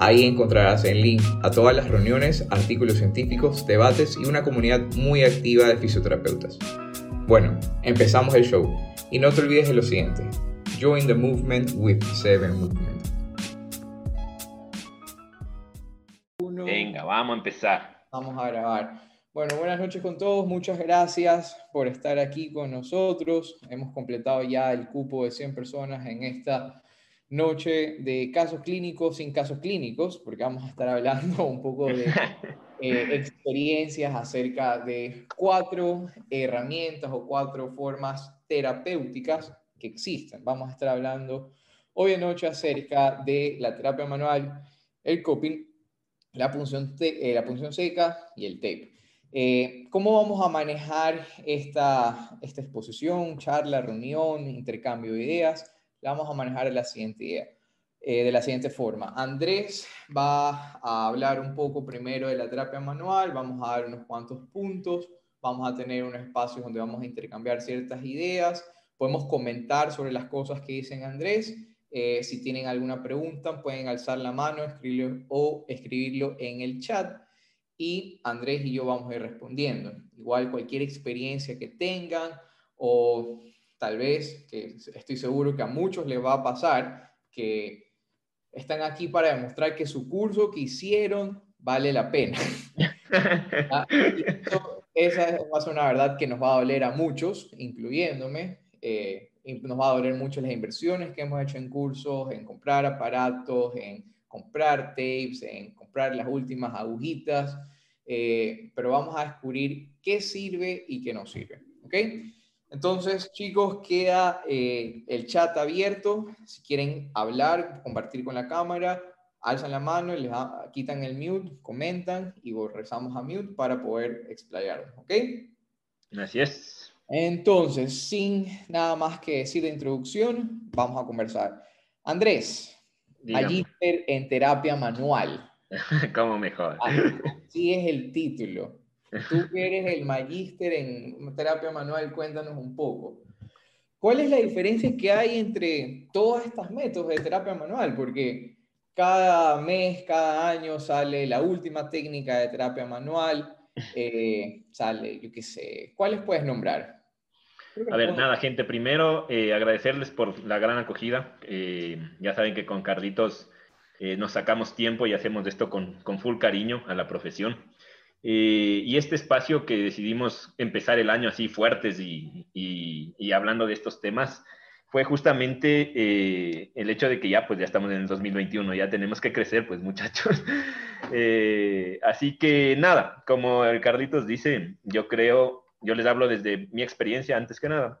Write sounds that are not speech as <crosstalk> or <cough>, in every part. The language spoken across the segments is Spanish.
Ahí encontrarás el link a todas las reuniones, artículos científicos, debates y una comunidad muy activa de fisioterapeutas. Bueno, empezamos el show y no te olvides de lo siguiente. Join the movement with Seven Movement. Venga, vamos a empezar. Vamos a grabar. Bueno, buenas noches con todos. Muchas gracias por estar aquí con nosotros. Hemos completado ya el cupo de 100 personas en esta noche de casos clínicos sin casos clínicos, porque vamos a estar hablando un poco de <laughs> eh, experiencias acerca de cuatro herramientas o cuatro formas terapéuticas que existen. Vamos a estar hablando hoy en noche acerca de la terapia manual, el coping, la punción, eh, la punción seca y el tape. Eh, ¿Cómo vamos a manejar esta, esta exposición, charla, reunión, intercambio de ideas? La vamos a manejar de la siguiente. Eh, de la siguiente forma. Andrés va a hablar un poco primero de la terapia manual, vamos a dar unos cuantos puntos, vamos a tener un espacio donde vamos a intercambiar ciertas ideas, podemos comentar sobre las cosas que dicen Andrés. Eh, si tienen alguna pregunta, pueden alzar la mano escribirlo, o escribirlo en el chat y Andrés y yo vamos a ir respondiendo. Igual cualquier experiencia que tengan o tal vez, que estoy seguro que a muchos les va a pasar, que están aquí para demostrar que su curso que hicieron vale la pena. <laughs> Ah, esa va a ser una verdad que nos va a doler a muchos, incluyéndome. Eh, nos va a doler mucho las inversiones que hemos hecho en cursos, en comprar aparatos, en comprar tapes, en comprar las últimas agujitas, eh, pero vamos a descubrir qué sirve y qué no sirve. ¿ok? Entonces, chicos, queda eh, el chat abierto. Si quieren hablar, compartir con la cámara, alzan la mano, les quitan el mute, comentan y regresamos a mute para poder explayarnos, ¿ok? Así es. Entonces, sin nada más que decir de introducción, vamos a conversar. Andrés, allí en terapia manual. <laughs> ¿Cómo mejor? Así es el título. Tú que eres el magíster en terapia manual, cuéntanos un poco. ¿Cuál es la diferencia que hay entre todas estas métodos de terapia manual? Porque cada mes, cada año sale la última técnica de terapia manual, eh, sale, yo qué sé, ¿cuáles puedes nombrar? A ver, nada, gente, primero eh, agradecerles por la gran acogida. Eh, ya saben que con Carlitos nos sacamos tiempo y hacemos esto con, con full cariño a la profesión. Eh, y este espacio que decidimos empezar el año así fuertes y, hablando de estos temas fue justamente eh, el hecho de que ya pues ya estamos en el 2021, ya tenemos que crecer pues muchachos. <laughs> Eh, así que nada, como el Carlitos dice, yo creo, yo les hablo desde mi experiencia antes que nada.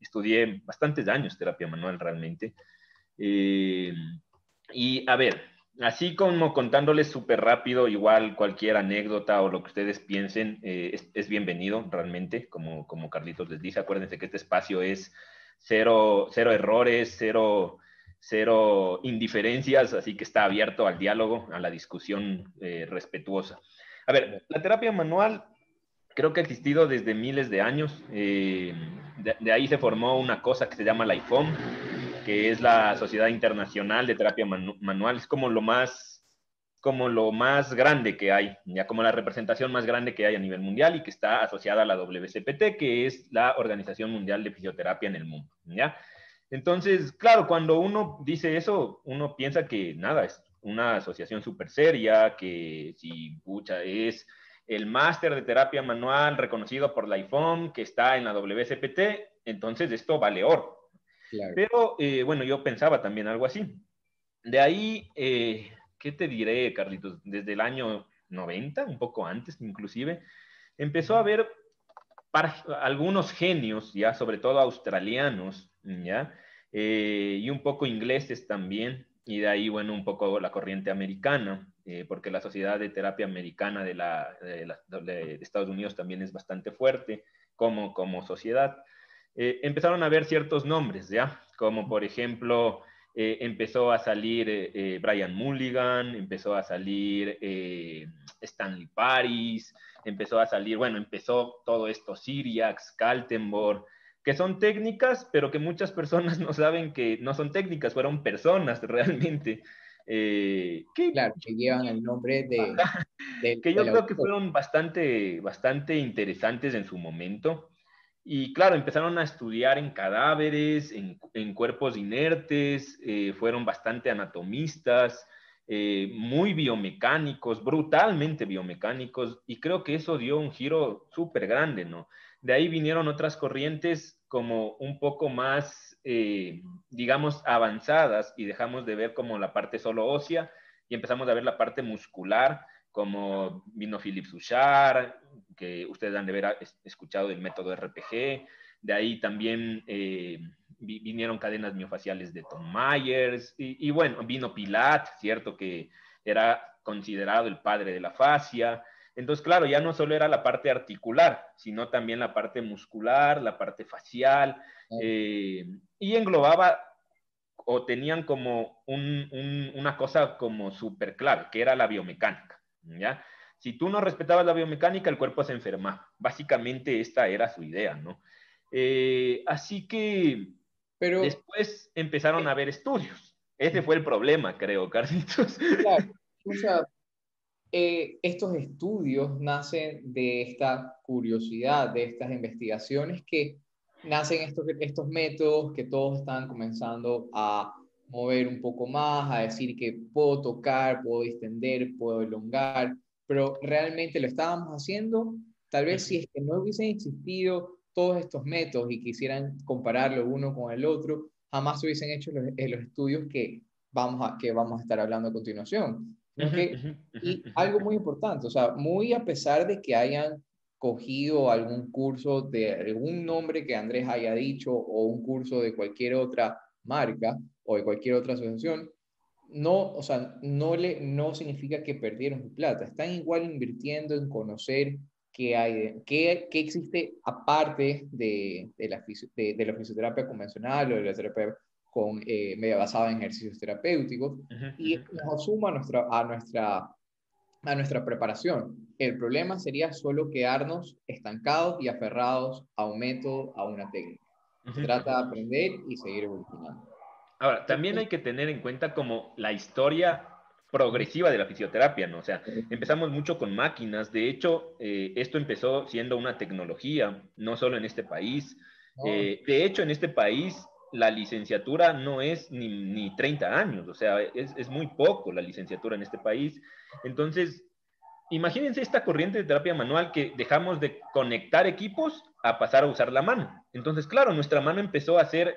estudié bastantes años terapia manual realmente. y a ver, así como contándoles súper rápido, igual cualquier anécdota o lo que ustedes piensen eh, es, bienvenido realmente, como, como Carlitos les dice. Acuérdense que este espacio es cero, cero errores, cero, cero indiferencias, así que está abierto al diálogo, a la discusión eh, respetuosa. A ver, la terapia manual creo que ha existido desde miles de años. Eh, de, ahí se formó una cosa que se llama la IFOM, que es la Sociedad Internacional de Terapia Manual. Es como lo más, como lo más grande que hay, ya como la representación más grande que hay a nivel mundial y que está asociada a la WCPT, que es la Organización Mundial de Fisioterapia en el mundo, ¿ya? Entonces, claro, cuando uno dice eso, uno piensa que nada, es una asociación súper seria, que si pucha, es el máster de terapia manual reconocido por la IFOM, que está en la WCPT, entonces esto vale oro. Pero eh, bueno, yo pensaba también algo así. De ahí, eh, ¿qué te diré, Carlitos? Desde el año 90, un poco antes inclusive, empezó a haber para algunos genios, ya sobre todo australianos, ya, eh, y un poco ingleses también, y de ahí, bueno, un poco la corriente americana, porque la Sociedad de Terapia Americana de, la, de, Estados Unidos también es bastante fuerte como, como sociedad. Empezaron a ver ciertos nombres, ¿ya? Como por ejemplo eh, empezó a salir eh, eh, Brian Mulligan, empezó a salir Stanley Paris, empezó a salir, bueno, empezó todo esto, Siriax, Kaltenborg, que son técnicas, pero que muchas personas <laughs> no saben que no son técnicas, fueron personas realmente. que, claro, que llevan el nombre de... que yo creo que fueron bastante, bastante interesantes en su momento. Y claro, empezaron a estudiar en cadáveres, en, cuerpos inertes, eh, fueron bastante anatomistas, eh, muy biomecánicos, brutalmente biomecánicos, y creo que eso dio un giro súper grande, ¿no? De ahí vinieron otras corrientes como un poco más, eh, digamos, avanzadas y dejamos de ver como la parte solo ósea y empezamos a ver la parte muscular, como vino Philip Suchard, que ustedes han de haber escuchado del método RPG. De ahí también eh, vinieron cadenas miofaciales de Tom Myers. Y, bueno, vino Pilat, ¿cierto? Que era considerado el padre de la fascia. Entonces, claro, ya no solo era la parte articular, sino también la parte muscular, la parte facial, eh, y englobaba o tenían como una cosa como súper clave, que era la biomecánica. ¿ya? Si tú no respetabas la biomecánica, el cuerpo se enferma. Básicamente esta era su idea, ¿no? Eh, así que Pero, después empezaron a haber estudios. Ese fue el problema, creo, Carlitos. Claro, o sea, eh, estos estudios nacen de esta curiosidad, de estas investigaciones que nacen estos, estos métodos que todos están comenzando a mover un poco más, a decir que puedo tocar, puedo extender, puedo elongar, pero realmente lo estábamos haciendo, tal vez si es que no hubiesen existido todos estos métodos y quisieran compararlo uno con el otro, jamás se hubiesen hecho los, eh, los estudios que vamos, a, que vamos a estar hablando a continuación. y algo muy importante, o sea, muy a pesar de que hayan cogido algún curso de algún nombre que Andrés haya dicho o un curso de cualquier otra marca, o de cualquier otra asociación, no, o sea, no, le, no significa que perdieron su plata. Están igual invirtiendo en conocer qué hay, qué, qué existe aparte de, de, la, de, la fisioterapia convencional o de la terapia con, eh, media basada en ejercicios terapéuticos y nos suma a nuestra, a, nuestra, a nuestra preparación. El problema sería solo quedarnos estancados y aferrados a un método, a una técnica. Se trata de aprender y seguir evolucionando. Ahora, también hay que tener en cuenta como la historia progresiva de la fisioterapia, ¿no? O sea, empezamos mucho con máquinas. De hecho, eh, esto empezó siendo una tecnología, no solo en este país. Eh, de hecho, en este país la licenciatura no es ni, ni 30 años, o sea, es, es, muy poco la licenciatura en este país. Entonces, imagínense esta corriente de terapia manual que dejamos de conectar equipos a pasar a usar la mano. Entonces, claro, nuestra mano empezó a ser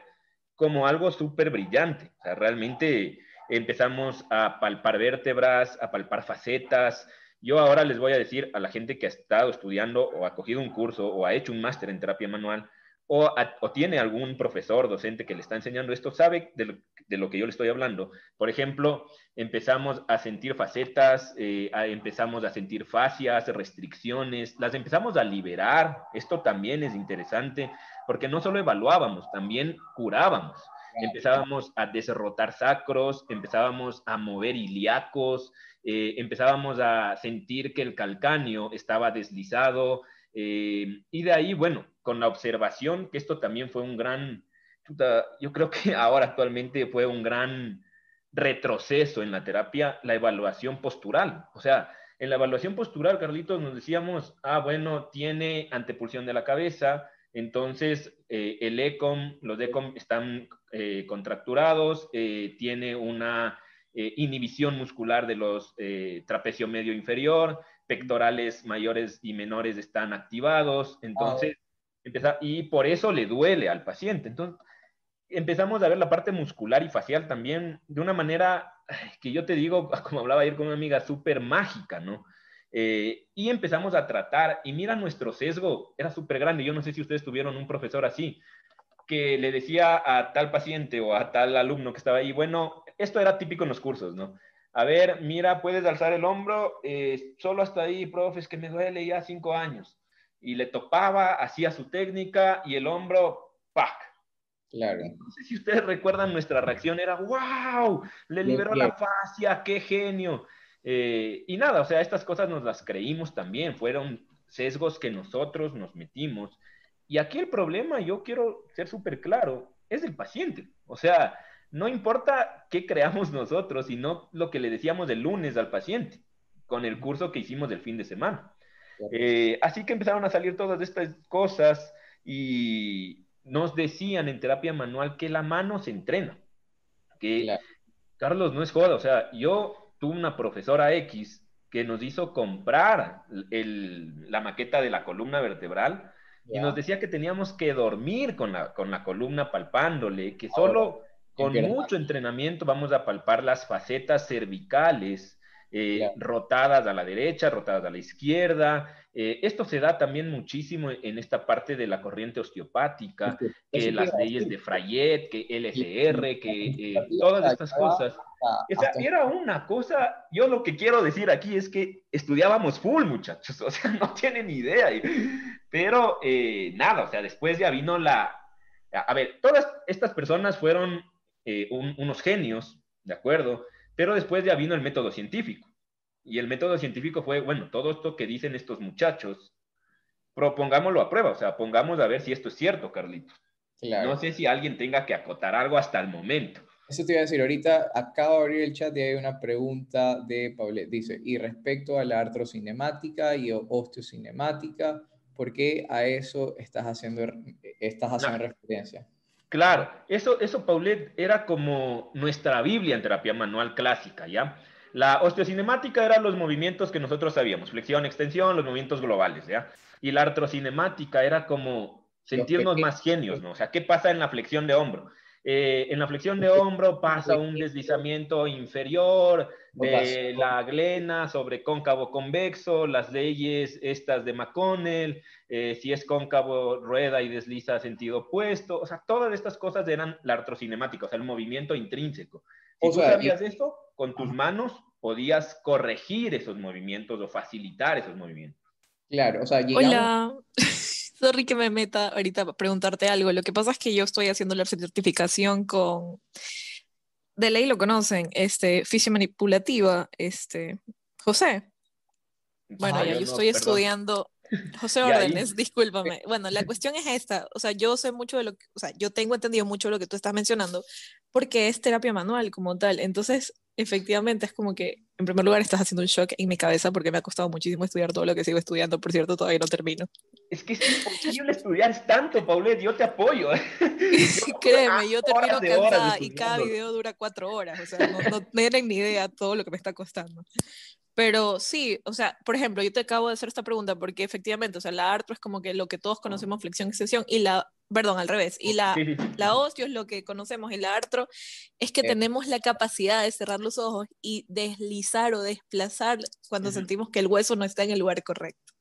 como algo súper brillante. O sea, realmente empezamos a palpar vértebras, a palpar facetas. Yo ahora les voy a decir a la gente que ha estado estudiando o ha cogido un curso o ha hecho un máster en terapia manual o, tiene algún profesor, docente que le está enseñando esto, sabe de lo, que yo le estoy hablando. Por ejemplo, empezamos a sentir facetas, eh, empezamos a sentir fascias, restricciones, las empezamos a liberar. Esto también es interesante porque no solo evaluábamos, también curábamos. Empezábamos a desrotar sacros, empezábamos a mover ilíacos, eh, empezábamos a sentir que el calcáneo estaba deslizado, eh, y de ahí, bueno, con la observación, que esto también fue un gran, yo creo que <laughs> ahora actualmente fue un gran retroceso en la terapia, la evaluación postural. O sea, en la evaluación postural, Carlitos, nos decíamos, ah, bueno, tiene antepulsión de la cabeza, entonces, eh, el ECOM, los ECOM están eh, contracturados, eh, tiene una inhibición muscular de los trapecio medio inferior, pectorales mayores y menores están activados, entonces, y por eso le duele al paciente. Entonces, empezamos a ver la parte muscular y facial también de una manera que yo te digo, <laughs> como hablaba ayer con una amiga, súper mágica, ¿no? Eh, y empezamos a tratar, y mira, nuestro sesgo era súper grande. Yo no sé si ustedes tuvieron un profesor así, que le decía a tal paciente o a tal alumno que estaba ahí, bueno, esto era típico en los cursos, ¿no? A ver, mira, puedes alzar el hombro, eh, solo hasta ahí, profe, es que me duele ya cinco años. Y le topaba, hacía su técnica y el hombro, ¡pac! Claro. No sé si ustedes recuerdan nuestra reacción, era ¡wow! Le liberó la fascia, qué genio. Eh, y nada, o sea, estas cosas nos las creímos también, fueron sesgos que nosotros nos metimos. Y aquí el problema, yo quiero ser súper claro, es el paciente. O sea, no importa qué creamos nosotros, sino lo que le decíamos el lunes al paciente con el curso que hicimos del fin de semana. Eh, así que empezaron a salir todas estas cosas y nos decían en terapia manual que la mano se entrena. Que, Carlos, no es joda, o sea, yo tuve una profesora X que nos hizo comprar la maqueta de la columna vertebral y nos decía que teníamos que dormir con la, con la columna palpándole, que solo con mucho entrenamiento vamos a palpar las facetas cervicales, eh, rotadas a la derecha, rotadas a la izquierda. Eh, esto se da también muchísimo en esta parte de la corriente osteopática, que las leyes de Frayet, que LCR, que eh, todas estas cosas. Esa era una cosa, yo lo que quiero decir aquí es que estudiábamos full, muchachos, <laughs> o sea, no tienen idea. Pero nada, o sea, después ya vino la... A ver, todas estas personas fueron unos genios, ¿de acuerdo? Pero después ya vino el método científico. Y el método científico fue, bueno, todo esto que dicen estos muchachos, propongámoslo a prueba, o sea, pongamos a ver si esto es cierto, Carlitos. No sé si alguien tenga que acotar algo hasta el momento. Eso te iba a decir, ahorita acabo de abrir el chat y hay una pregunta de Paulette. Dice, y respecto a la artrocinemática y osteocinemática, ¿por qué a eso estás haciendo, estás haciendo referencia? Claro, eso, eso, Paulette, era como nuestra Biblia en terapia manual clásica, ¿ya? La osteocinemática eran los movimientos que nosotros sabíamos, flexión, extensión, los movimientos globales, ¿ya? Y la artrocinemática era como sentirnos más genios, ¿no? O sea, ¿qué pasa en la flexión de hombro? Eh, en la flexión de hombro pasa un deslizamiento inferior de la glena sobre cóncavo convexo, las leyes estas de McConnell, eh, si es cóncavo rueda y desliza sentido opuesto, o sea, todas estas cosas eran la artrocinemática, o sea, el movimiento intrínseco. Si tú sabías esto, con tus manos podías corregir esos movimientos o facilitar esos movimientos. Claro, o sea, llegamos... Hola. <laughs> sorry que me meta ahorita a preguntarte algo. Lo que pasa es que yo estoy haciendo la certificación con, de ley lo conocen, este, manipulativa, este, José. Bueno, ah, ya, yo, estoy estudiando, <laughs> José Órdenes, discúlpame. <laughs> Bueno, la cuestión es esta, o sea, yo sé mucho de lo que, o sea, yo tengo entendido mucho de lo que tú estás mencionando, porque es terapia manual como tal. Entonces, efectivamente, es como que, en primer lugar, estás haciendo un shock en mi cabeza porque me ha costado muchísimo estudiar todo lo que sigo estudiando, por cierto, todavía no termino. Es que es imposible estudiar tanto, Paulette, yo te apoyo. <laughs> <laughs> Créeme, yo termino cansada y cada video dura cuatro horas, o sea, no, no tienen ni idea todo lo que me está costando. Pero sí, o sea, por ejemplo, yo te acabo de hacer esta pregunta porque efectivamente, o sea, la artro es como que lo que todos conocemos flexión extensión y la, perdón, al revés, y la, la osteo es lo que conocemos y la artro es que tenemos la capacidad de cerrar los ojos y deslizar o desplazar cuando sentimos que el hueso no está en el lugar correcto.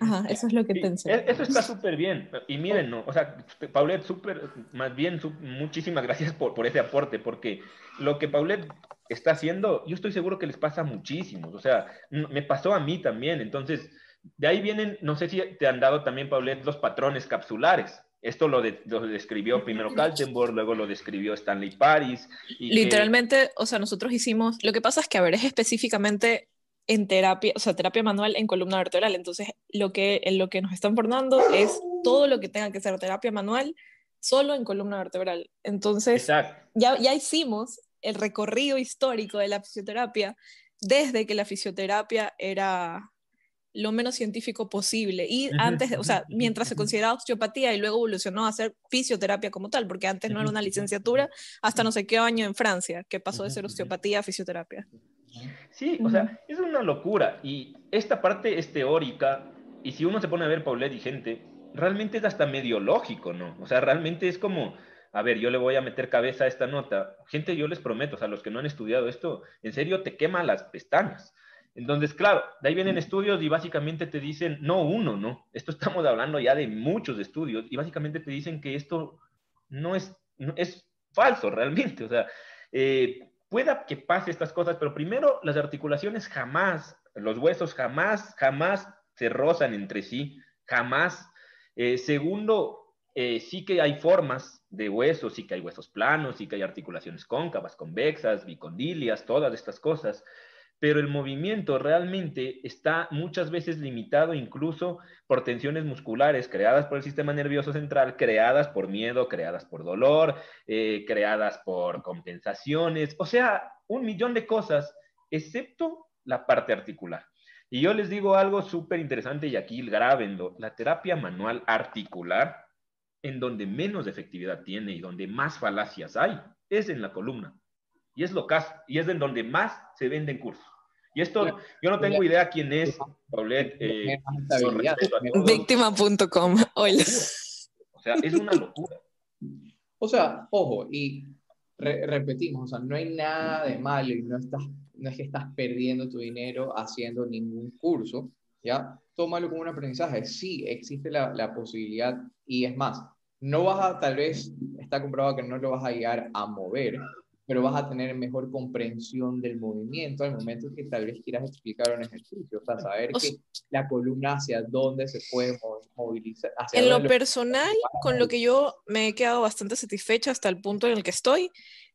Ajá, eso es lo que pensé. E, eso está súper bien. Y miren, ¿no? o sea, Paulette, súper, más bien, muchísimas gracias por, por ese aporte, porque lo que Paulette está haciendo, yo estoy seguro que les pasa a muchísimos. O sea, me pasó a mí también. Entonces, de ahí vienen, no sé si te han dado también, Paulette, los patrones capsulares. Esto lo, describió primero Kaltenborg, luego lo describió Stanley Paris. Literalmente, o sea, nosotros hicimos, lo que pasa es que, a ver, es específicamente en terapia, o sea, terapia manual en columna vertebral. Entonces, lo que, en lo que nos están formando es todo lo que tenga que ser terapia manual solo en columna vertebral. Entonces, ya, ya hicimos el recorrido histórico de la fisioterapia desde que la fisioterapia era lo menos científico posible. Y antes, o sea, mientras se consideraba osteopatía y luego evolucionó a ser fisioterapia como tal, porque antes no era una licenciatura hasta no sé qué año en Francia, que pasó de ser osteopatía a fisioterapia. Sí, o sea, es una locura. Y esta parte es teórica, y si uno se pone a ver Paulette y gente, realmente es hasta medio lógico, ¿no? O sea, realmente es como a ver, yo le voy a meter cabeza a esta nota. Gente, yo les prometo, o sea, los que no han estudiado esto, en serio te quema las pestañas. Entonces, claro, de ahí vienen estudios y básicamente te dicen, no uno, ¿no? Esto estamos hablando ya de muchos estudios y básicamente te dicen que esto no es, es falso realmente. O sea, eh, pueda que pase estas cosas, pero primero las articulaciones jamás, los huesos jamás, jamás se rozan entre sí, jamás. Eh, segundo, eh, sí que hay formas de huesos, sí que hay huesos planos, sí que hay articulaciones cóncavas, convexas, bicondilias, todas estas cosas pero el movimiento realmente está muchas veces limitado incluso por tensiones musculares creadas por el sistema nervioso central, creadas por miedo, creadas por dolor, eh, creadas por compensaciones, o sea, un millón de cosas, excepto la parte articular. Y yo les digo algo súper interesante y aquí grábenlo, la terapia manual articular, en donde menos efectividad tiene y donde más falacias hay, es en la columna. Y es lo caso, y es en donde más se venden cursos. Y esto, yo no tengo idea quién es Paulette. Eh, Víctima.com. O sea, es una locura. <laughs> O sea, ojo, y repetimos, o sea, no hay nada de malo y no, estás, no es que estás perdiendo tu dinero haciendo ningún curso, ¿ya? Tómalo como un aprendizaje. Sí, existe la, la posibilidad y es más, no vas a, tal vez, está comprobado que no lo vas a llegar a mover, pero vas a tener mejor comprensión del movimiento al momento que tal vez quieras explicar un ejercicio, o sea, saber que la columna hacia dónde se puede movilizar. en lo personal, con lo que yo me he quedado bastante satisfecha hasta el punto en el que estoy,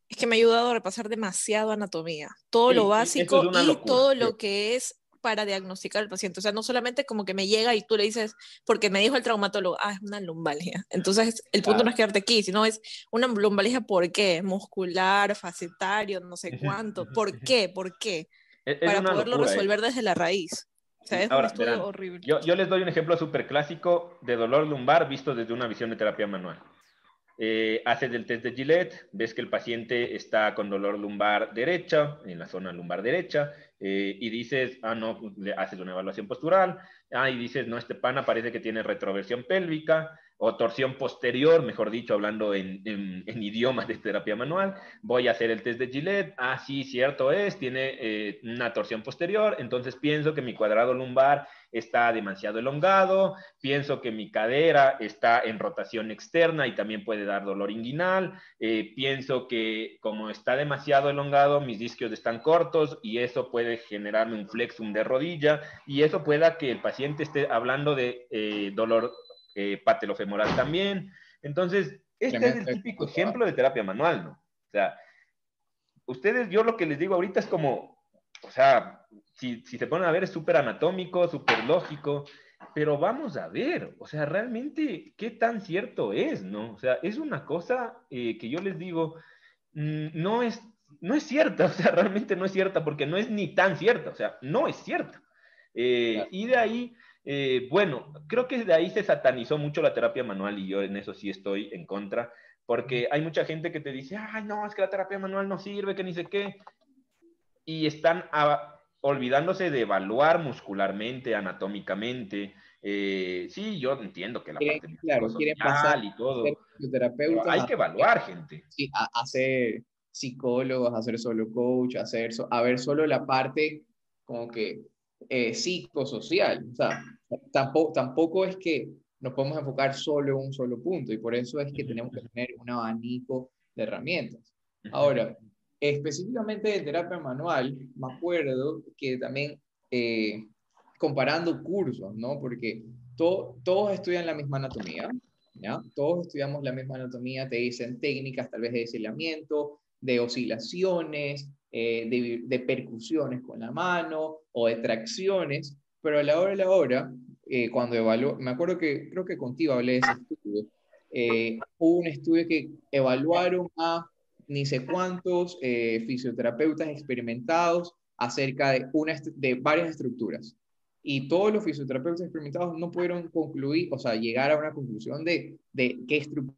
es que me ha ayudado a repasar demasiado anatomía, todo lo básico y todo lo que es para diagnosticar al paciente. O sea, no solamente como que me llega y tú le dices, porque me dijo el traumatólogo, ah, es una lumbalgia. Entonces, el punto no es quedarte aquí, sino es una lumbalgia, ¿por qué? Muscular, facetario, no sé cuánto. ¿Por qué? ¿Por qué? para poderlo ¿eh? resolver desde la raíz. O sea, es un estudio horrible. Yo, yo, les doy un ejemplo súper clásico de dolor lumbar visto desde una visión de terapia manual. Eh, haces el test de Gillette, ves que el paciente está con dolor lumbar derecha, en la zona lumbar derecha, eh, y dices, ah, no, le haces una evaluación postural, ah, y dices, no, este pana parece que tiene retroversión pélvica, o torsión posterior, mejor dicho, hablando en, en, <laughs> idiomas de terapia manual, voy a hacer el test de Gillette, ah, sí, cierto es, tiene eh, una torsión posterior, entonces pienso que mi cuadrado lumbar está demasiado elongado, pienso que mi cadera está en rotación externa y también puede dar dolor inguinal, eh, pienso que como está demasiado elongado, mis discos están cortos y eso puede generarme un flexum de rodilla y eso pueda que el paciente esté hablando de eh, dolor eh, patelofemoral también. Entonces, este es el típico ejemplo de terapia manual, ¿no? O sea, ustedes, yo lo que les digo ahorita es como, o sea, si, si se ponen a ver, es súper anatómico, súper lógico, pero vamos a ver, o sea, realmente, ¿qué tan cierto es, no? O sea, es una cosa eh, que yo les digo, mm, no es, no es cierta, <laughs> o sea, realmente no es cierta, porque no es ni tan cierta, o sea, no es cierta. Eh, y de ahí eh, bueno, creo que de ahí se satanizó mucho la terapia manual y yo en eso sí estoy en contra, porque hay mucha gente que te dice, ay, no, es que la terapia manual no sirve, que ni sé qué, y están olvidándose de evaluar muscularmente, anatómicamente. Eh, sí, yo entiendo que la parte claro, quieren pasar y todo. hay que evaluar, gente. Sí, hacer psicólogos, hacer solo coach, hacer a ver solo la parte como que eh, psicosocial. O sea, tampoco, tampoco es que nos podemos enfocar solo en un solo punto y por eso es que tenemos que tener un abanico de herramientas. Ahora, específicamente de terapia manual, me acuerdo que también eh, comparando cursos, ¿no? Porque todos estudian la misma anatomía, ¿ya? Todos estudiamos la misma anatomía, te dicen técnicas tal vez de deslizamiento, de oscilaciones, eh, de, percusiones con la mano o de tracciones, pero a la hora de la hora, eh, cuando evaluó, me acuerdo que creo que contigo hablé de ese estudio, eh, hubo un estudio que evaluaron a ni sé cuántos fisioterapeutas experimentados acerca de, una de varias estructuras. Y todos los fisioterapeutas experimentados no pudieron concluir, o sea, llegar a una conclusión de, de qué estructura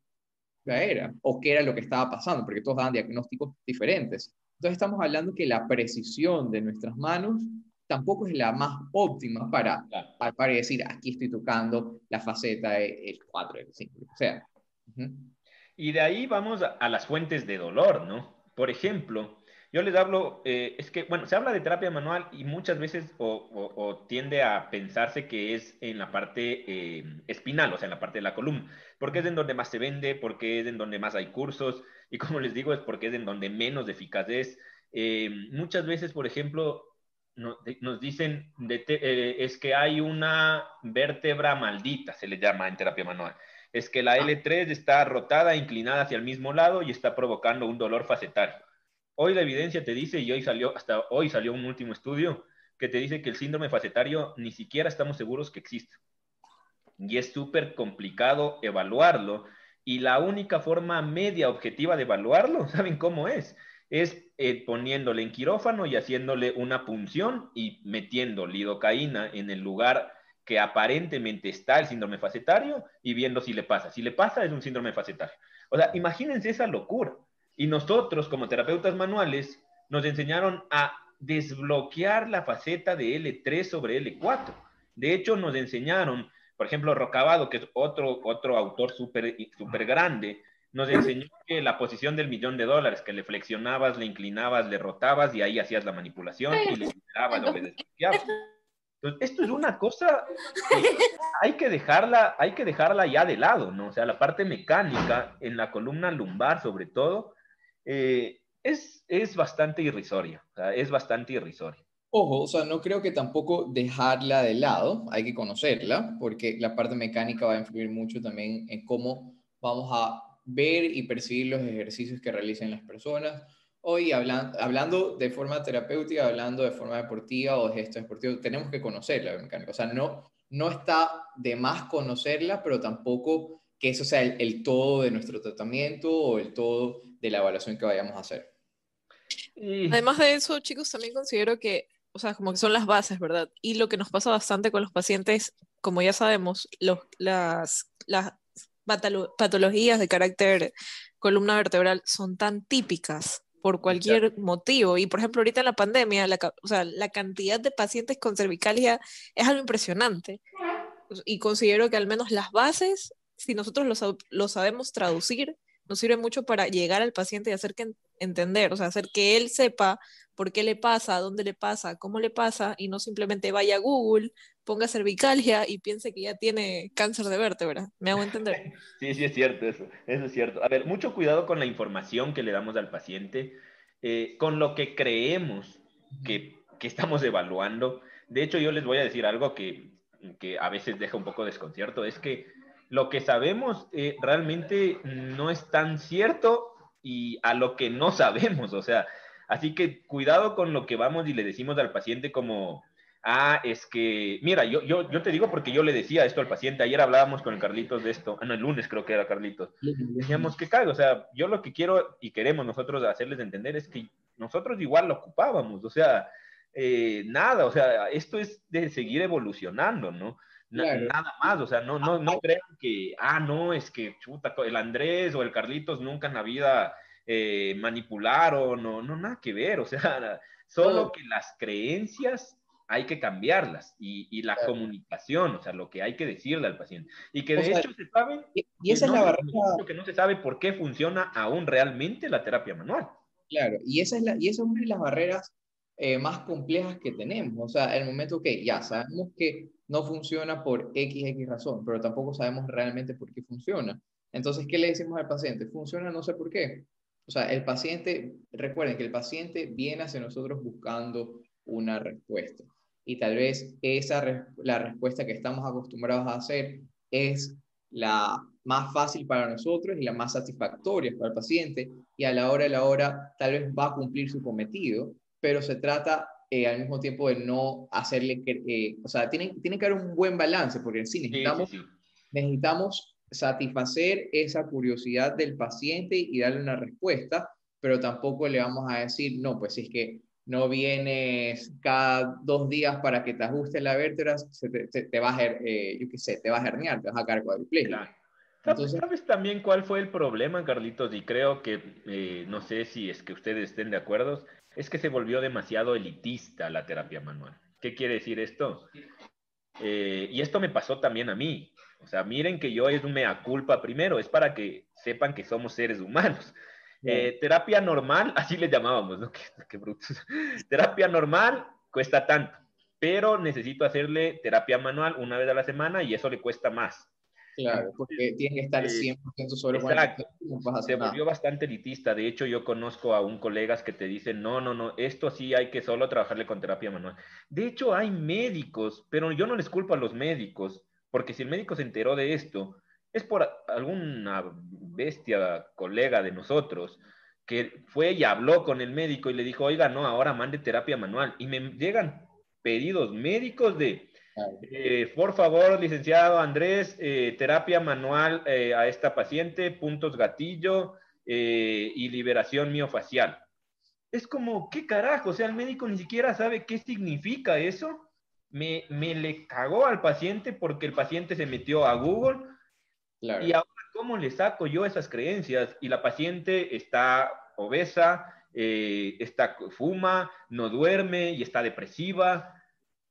era o qué era lo que estaba pasando, porque todos daban diagnósticos diferentes. Entonces estamos hablando que la precisión de nuestras manos tampoco es la más óptima para, para, decir, aquí estoy tocando la faceta del 4, del 5, o sea. Y de ahí vamos a, las fuentes de dolor, ¿no? Por ejemplo, yo les hablo, eh, es que, bueno, se habla de terapia manual y muchas veces o, tiende a pensarse que es en la parte eh, espinal, o sea, en la parte de la columna. porque es en donde más se vende, porque es en donde más hay cursos, y como les digo, es porque es en donde menos eficaz es. Eh, muchas veces, por ejemplo, nos dicen eh, es que hay una vértebra maldita, se le llama en terapia manual. Es que la ah. L3 está rotada, inclinada hacia el mismo lado y está provocando un dolor facetario. Hoy la evidencia te dice, y hoy salió, hasta hoy salió un último estudio, que te dice que el síndrome facetario ni siquiera estamos seguros que existe. Y es súper complicado evaluarlo. Y la única forma media objetiva de evaluarlo, <laughs> ¿saben cómo es? Es eh, poniéndole en quirófano y haciéndole una punción y metiendo lidocaína en el lugar que aparentemente está el síndrome facetario y viendo si le pasa. Si le pasa, es un síndrome facetario. O sea, imagínense esa locura. Y nosotros, como terapeutas manuales, nos enseñaron a desbloquear la faceta de L3 sobre L4. De hecho, nos enseñaron, por ejemplo, Rocabado, que es otro, otro autor súper super grande, nos enseñó que la posición del millón de dólares, que le flexionabas, le inclinabas, le rotabas y ahí hacías la manipulación y le liberabas o le desbloqueabas. Entonces, esto es una cosa que hay que dejarla, hay que dejarla ya de lado, ¿no? O sea, la parte mecánica en la columna lumbar, sobre todo, eh, es, es bastante irrisoria, o sea, es bastante irrisoria. Ojo, o sea, no creo que tampoco dejarla de lado, hay que conocerla, porque la parte mecánica va a influir mucho también en cómo vamos a ver y percibir los ejercicios que realicen las personas. Hoy hablando, hablando de forma terapéutica, hablando de forma deportiva o de gesto deportivo, tenemos que conocer la mecánica. O sea, no, no está de más conocerla, pero tampoco que eso sea el, todo de nuestro tratamiento o el todo de la evaluación que vayamos a hacer. Además de eso, chicos, también considero que, o sea, como que son las bases, ¿verdad? Y lo que nos pasa bastante con los pacientes, como ya sabemos, los, las, las patologías de carácter columna vertebral son tan típicas por cualquier motivo. Y por ejemplo, ahorita en la pandemia, la, o sea, la cantidad de pacientes con cervicalia es algo impresionante. Y considero que al menos las bases, si nosotros lo, lo sabemos traducir, nos sirve mucho para llegar al paciente y hacer que entender, o sea, hacer que él sepa por qué le pasa, dónde le pasa, cómo le pasa, y no simplemente vaya a Google, ponga cervicalia y piense que ya tiene cáncer de vértebra. ¿Me hago entender? <laughs> Sí, sí, es cierto eso, eso es cierto. A ver, mucho cuidado con la información que le damos al paciente, eh, con lo que creemos que, que, estamos evaluando. De hecho, yo les voy a decir algo que, que a veces deja un poco desconcierto, es que lo que sabemos eh, realmente no es tan cierto y a lo que no <laughs> sabemos, o sea, así que cuidado con lo que vamos y le decimos al paciente como, ah, es que, mira, yo, yo, yo te digo porque yo le decía esto al paciente, ayer hablábamos con el Carlitos de esto, ah, no, el lunes creo que era Carlitos, decíamos que cago, o sea, yo lo que quiero y queremos nosotros hacerles entender es que nosotros igual lo ocupábamos, o sea, eh, nada, o sea, esto es de seguir evolucionando, ¿no? Nada más, o sea, no, no, no crean que, ah, no, es que chuta, el Andrés o el Carlitos nunca en la vida eh, manipularon, no, no, nada que ver, o sea, <laughs> solo que las creencias hay que cambiarlas y, y la comunicación, o sea, lo que hay que decirle al paciente. Y que de hecho se sabe, y, esa es la barrera, que no se sabe por qué funciona aún realmente la terapia manual. Claro, y esa es, la, y esa es una de las barreras eh, más complejas que tenemos. O sea, el momento que ya sabemos que no funciona por X, X razón, pero tampoco sabemos realmente por qué funciona. Entonces, ¿qué le decimos al paciente? Funciona, no sé por qué. O sea, el paciente, recuerden que el paciente viene hacia nosotros buscando una respuesta. Y tal vez esa la respuesta que estamos acostumbrados a hacer es la más fácil para nosotros y la más satisfactoria para el paciente y a la hora de la hora tal vez va a cumplir su cometido, pero se trata eh, al mismo tiempo de no hacerle, eh, o sea, tiene, tiene que haber un buen balance, porque sí necesitamos, necesitamos satisfacer esa curiosidad del paciente y darle una respuesta, pero tampoco le vamos a decir, no, pues si es que no vienes cada dos días para que te ajuste la vértebra, se te, te, va a, eh, yo qué sé, te va a herniar, te vas a caer cuadripléjico. Claro. Entonces, ¿Sabes también cuál fue el problema, Carlitos? Y creo que, no sé si es que ustedes estén de acuerdo, es que se volvió demasiado elitista la terapia manual. ¿Qué quiere decir esto? Eh, y esto me pasó también a mí. O sea, miren que yo es un mea culpa primero, es para que sepan que somos seres humanos. Eh, terapia normal, <laughs> así le llamábamos, ¿no? <laughs> Qué, brutos. terapia normal cuesta tanto, pero necesito hacerle terapia manual una vez a la semana y eso le cuesta más. Claro, porque tiene que estar 100% sobre Exacto. Se volvió bastante elitista. De hecho, yo conozco a un colegas que te dicen, no, no, no, esto sí hay que solo trabajarle con terapia manual. De hecho, hay médicos, pero yo no les culpo a los médicos, porque si el médico se enteró de esto, es por alguna bestia colega de nosotros que fue y habló con el médico y le dijo, oiga, no, ahora mande terapia manual. Y me llegan pedidos médicos de eh, por favor, licenciado Andrés, eh, terapia manual eh, a esta paciente, puntos gatillo y liberación miofacial. Es como, ¿qué carajo? O sea, el médico ni siquiera sabe qué significa eso. Me, me le cagó al paciente porque el paciente se metió a Google. Y ahora, ¿cómo le saco yo esas creencias? Y la paciente está obesa, está, fuma, no duerme y está depresiva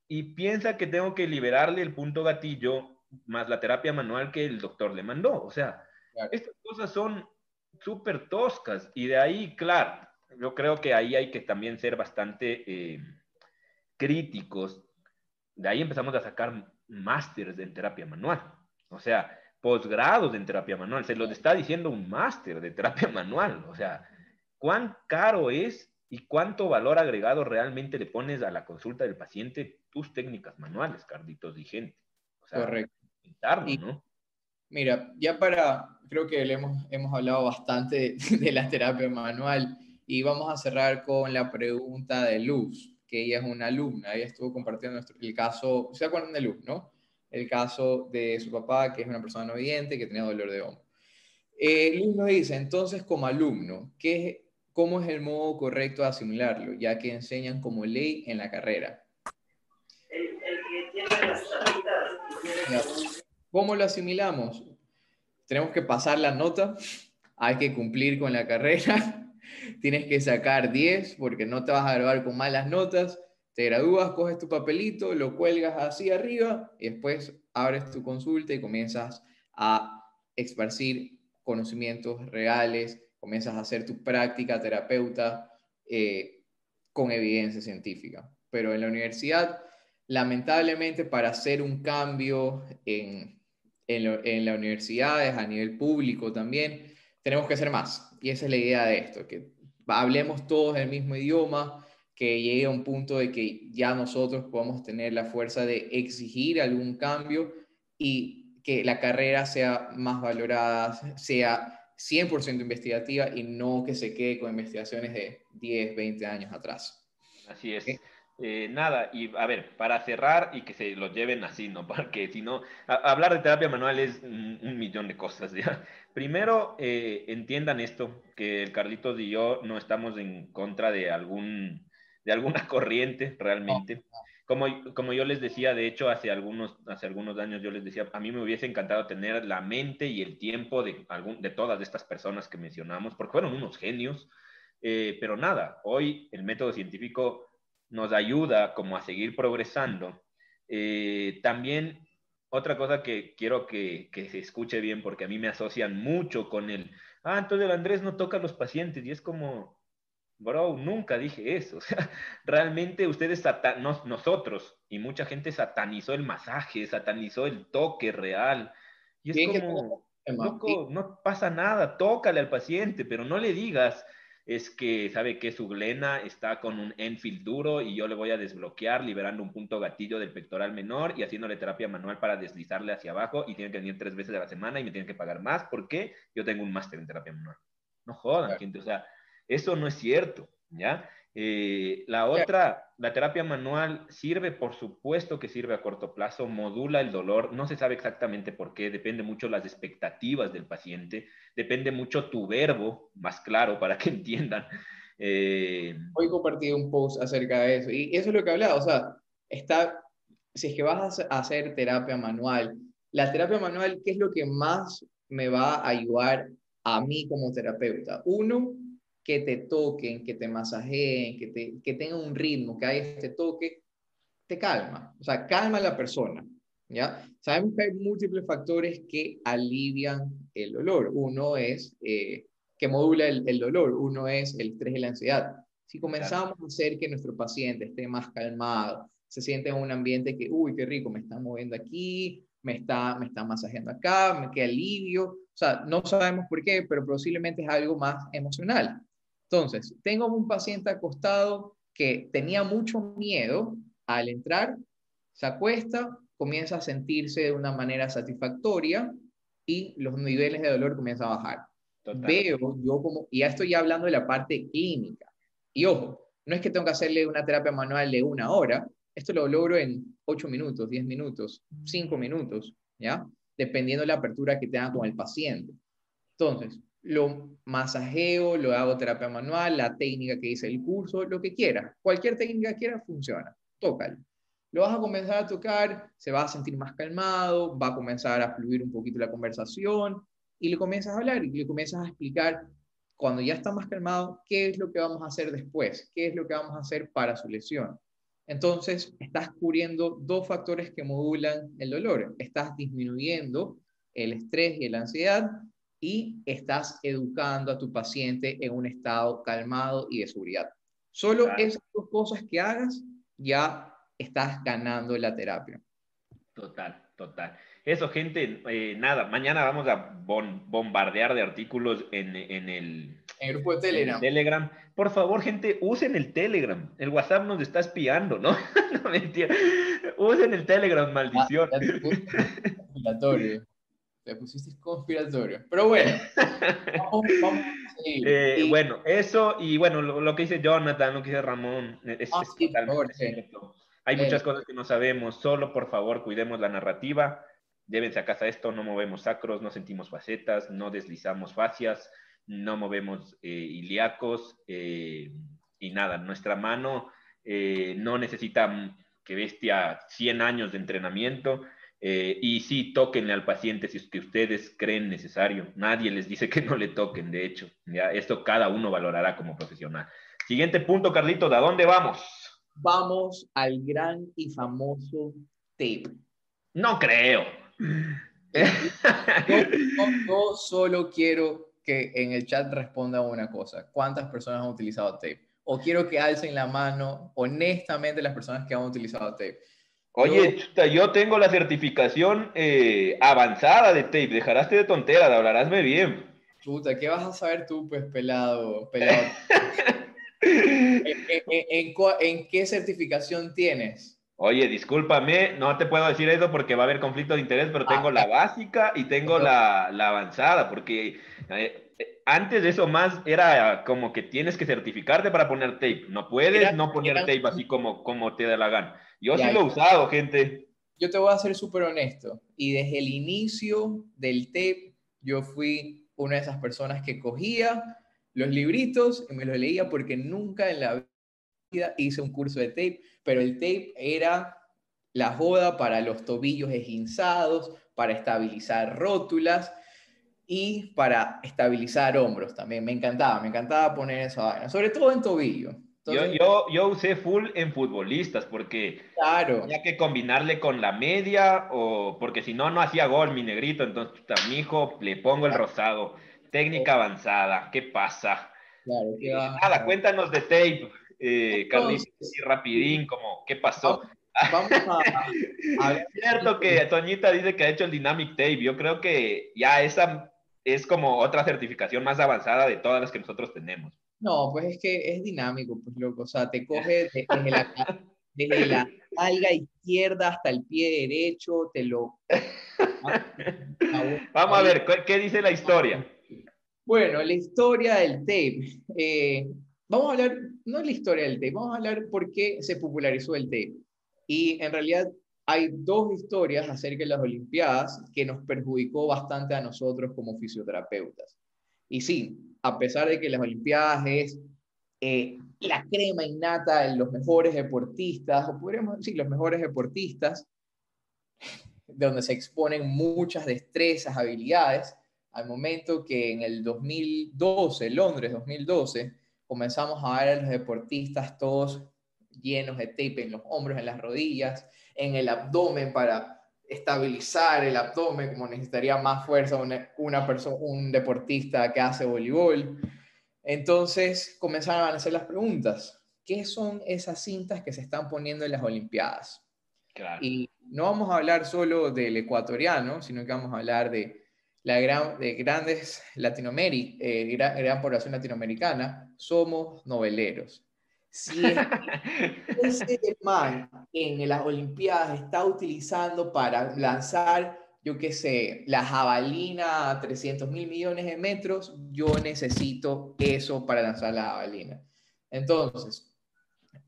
y piensa que tengo que liberarle el punto gatillo más la terapia manual que el doctor le mandó. O sea, estas cosas son súper toscas y de ahí, claro, yo creo que ahí hay que también ser bastante eh, críticos. De ahí empezamos a sacar másteres en terapia manual. O sea, posgrados en terapia manual. Se los está diciendo un máster de terapia <laughs> manual. O sea, ¿cuán caro es y cuánto valor agregado realmente le pones a la consulta del paciente tus técnicas manuales, Carditos y gente. Correcto. ¿no? Mira, ya para, creo que le hemos, hemos hablado bastante <laughs> de, la terapia manual y vamos a cerrar con la pregunta de Luz, que ella es una alumna, ella estuvo compartiendo el caso, ¿se acuerdan de Luz, no? El caso de su papá, que es una persona no vidente, que tenía dolor de hombro. Eh, Luz nos dice, entonces, como alumno, ¿qué, ¿Cómo es el modo correcto de asimilarlo, ya que enseñan como ley en la carrera? ¿Cómo lo asimilamos? Tenemos que pasar la nota, hay que cumplir con la carrera, <laughs> tienes que sacar 10 porque no te vas a graduar con malas notas, te gradúas, coges tu papelito, lo cuelgas así arriba y después abres tu consulta y comienzas a esparcir conocimientos reales, comienzas a hacer tu práctica terapeuta eh, con evidencia científica. Pero en la universidad, lamentablemente, para hacer un cambio en, en, las universidades, a nivel público también, tenemos que hacer más. Y esa es la idea de esto, que hablemos todos el mismo idioma, que llegue a un punto de que ya nosotros podamos tener la fuerza de exigir algún cambio y que la carrera sea más valorada, sea 100% investigativa y no que se quede con investigaciones de 10, 20 años atrás. Así es. Eh, nada, y a ver, para cerrar y que se lo lleven así, ¿no? <laughs> Porque si no, hablar de terapia manual es un, millón de cosas, ¿ya? <laughs> Primero, eh, entiendan esto, que el Carlitos y yo no estamos en contra de, algún, de alguna <laughs> corriente realmente. Como, como yo les decía, de hecho, hace algunos, hace algunos años yo les decía, a mí me hubiese encantado tener la mente y el tiempo de, algún, de todas estas personas que mencionamos, porque fueron unos genios, eh, pero nada, hoy el método científico nos ayuda como a seguir progresando. Eh, también otra cosa que quiero que, que, se escuche bien, porque a mí me asocian mucho con el, ah, entonces el Andrés no toca a los pacientes, y es como, Bro, nunca dije eso. <laughs> O sea, realmente ustedes, nosotros y mucha gente satanizó el masaje, satanizó el toque real. Y es como, loco, no pasa nada, tócale al paciente, pero no le digas, es que sabe que su glena está con un Enfield duro y yo le voy a desbloquear liberando un punto gatillo del pectoral menor y haciéndole terapia manual para deslizarle hacia abajo y tiene que venir tres veces a la semana y me tienen que pagar más porque yo tengo un máster en terapia manual. No jodan, gente, o sea, eso no es cierto, ¿ya? Eh, la otra, la terapia manual sirve, por supuesto que sirve a corto plazo, modula el dolor, no se sabe exactamente por qué, depende mucho las expectativas del paciente, depende mucho tu verbo, más claro para que <laughs> entiendan. Eh... Hoy compartí un post acerca de eso y eso es lo que hablaba, o sea, está, si es que vas a hacer terapia manual, la terapia manual, ¿qué es lo que más me va a ayudar a mí como terapeuta? Uno, que te toquen, que te masajeen, que, te, que tenga un ritmo, que haya este toque, te calma. O sea, calma a la persona. ¿ya? Sabemos que hay múltiples factores que alivian el dolor. Uno es eh, que modula el, el, dolor, uno es el estrés y la ansiedad. Si comenzamos a hacer que nuestro paciente esté más calmado, se siente en un ambiente que, uy, qué rico, me está moviendo aquí, me está, me está masajeando acá, me queda alivio, o sea, no sabemos por qué, pero posiblemente es algo más emocional. Entonces, tengo un paciente acostado que tenía mucho miedo al entrar, se acuesta, comienza a sentirse de una manera satisfactoria y los niveles de dolor comienzan a bajar. Veo yo como, y ya estoy hablando de la parte clínica. Y ojo, no es que tengo que hacerle una terapia manual de una hora, esto lo logro en 8 minutos, 10 minutos, 5 minutos, ¿ya? Dependiendo de la apertura que tenga con el paciente. Entonces, lo masajeo, lo hago terapia manual, la técnica que dice el curso, lo que quiera. Cualquier técnica que quiera funciona. Tócalo. Lo vas a comenzar a tocar, se va a sentir más calmado, va a comenzar a fluir un poquito la conversación y le comienzas a hablar y le comienzas a explicar cuando ya está más calmado qué es lo que vamos a hacer después, qué es lo que vamos a hacer para su lesión. Entonces, estás cubriendo dos factores que modulan el dolor. Estás disminuyendo el estrés y la ansiedad y estás educando a tu paciente en un estado calmado y de seguridad. Solo esas dos cosas que hagas, ya estás ganando la terapia. Total, total. Eso, gente, eh, nada, mañana vamos a bombardear de artículos en, en, el, el grupo de Telegram. Telegram. Por favor, gente, usen el Telegram. El WhatsApp nos está espiando, ¿no? <laughs> no mentira. Usen el Telegram, maldición. Te pusiste conspiratorio. Pero bueno, <laughs> vamos, eh, Bueno, eso y bueno, lo, que dice Jonathan, lo que dice Ramón, es, ah, Hay muchas cosas que no sabemos, solo por favor cuidemos la narrativa, llévense a casa esto, no movemos sacros, no sentimos facetas, no deslizamos fascias, no movemos eh, ilíacos eh, y nada, nuestra mano no necesita que bestia 100 años de entrenamiento, eh, y sí, tóquenle al paciente si es que ustedes creen necesario. Nadie les dice que no le toquen, de hecho. ¿ya? Esto cada uno valorará como profesional. Siguiente punto, Carlito, ¿de dónde vamos? Vamos al gran y famoso tape. No creo. <laughs> Yo, <laughs> solo quiero que en el chat responda una cosa. ¿Cuántas personas han utilizado tape? O quiero que alcen la mano honestamente las personas que han utilizado tape. Oye, chuta, yo tengo la certificación eh, avanzada de tape. Dejaraste de tonteras, hablarásme bien. Chuta, ¿qué vas a saber tú, pues, pelado? pelado? <laughs> ¿En, qué certificación tienes? Oye, discúlpame, no te puedo decir eso porque va a haber conflicto de interés, pero tengo la ah, básica y tengo la, la avanzada, porque eh, antes de eso más era como que tienes que certificarte para poner tape. No puedes no poner tape así como, como te da la gana. Yo sí lo he usado, gente. Yo te voy a ser súper honesto. Y desde el inicio del tape, yo fui una de esas personas que cogía los libritos y me los leía porque nunca en la vida hice un curso de tape, pero el tape era la joda para los tobillos esguinzados, para estabilizar rótulas y para estabilizar hombros también. Me encantaba, me encantaba poner esa sobre todo en tobillo yo, yo, usé full en futbolistas porque claro. tenía que combinarle con la media o porque si no, no hacía gol mi negrito. Entonces, a mi hijo le pongo el rosado. Técnica avanzada, ¿qué pasa? Claro, ¿qué nada, cuéntanos de tape, eh, Carlitos, así rapidín, como, ¿qué pasó? Vamos a, Es <laughs> cierto que Toñita dice que ha hecho el Dynamic Tape. Yo creo que ya esa es como otra certificación más avanzada de todas las que nosotros tenemos. No, pues es que es dinámico, pues loco. O sea, te coge desde la, <laughs> desde la alga izquierda hasta el pie derecho, te lo. <laughs> Vamos a ver, ¿qué dice la historia? Bueno, la historia del tape. Eh, vamos a hablar, no la historia del tape, vamos a hablar por qué se popularizó el tape. Y en realidad hay dos historias acerca de las Olimpiadas que nos perjudicó bastante a nosotros como fisioterapeutas. Y sí, a pesar de que las Olimpiadas es eh, la crema innata de los mejores deportistas, o podríamos decir los mejores deportistas, donde se exponen muchas destrezas, habilidades, al momento que en el 2012, Londres 2012, comenzamos a ver a los deportistas todos llenos de tape en los hombros, en las rodillas, en el abdomen para estabilizar el abdomen, como necesitaría más fuerza una, persona, un deportista que hace voleibol. Entonces comenzaron a hacer las preguntas. ¿Qué son esas cintas que se están poniendo en las Olimpiadas? Y no vamos a hablar solo del ecuatoriano, sino que vamos a hablar de la gran, de grandes Latinoamérica, eh, gran, gran, población latinoamericana, somos noveleros. Si <laughs> ese man en las Olimpiadas está utilizando para lanzar, yo qué sé, la jabalina a 300 mil millones de metros, yo necesito eso para lanzar la jabalina. Entonces,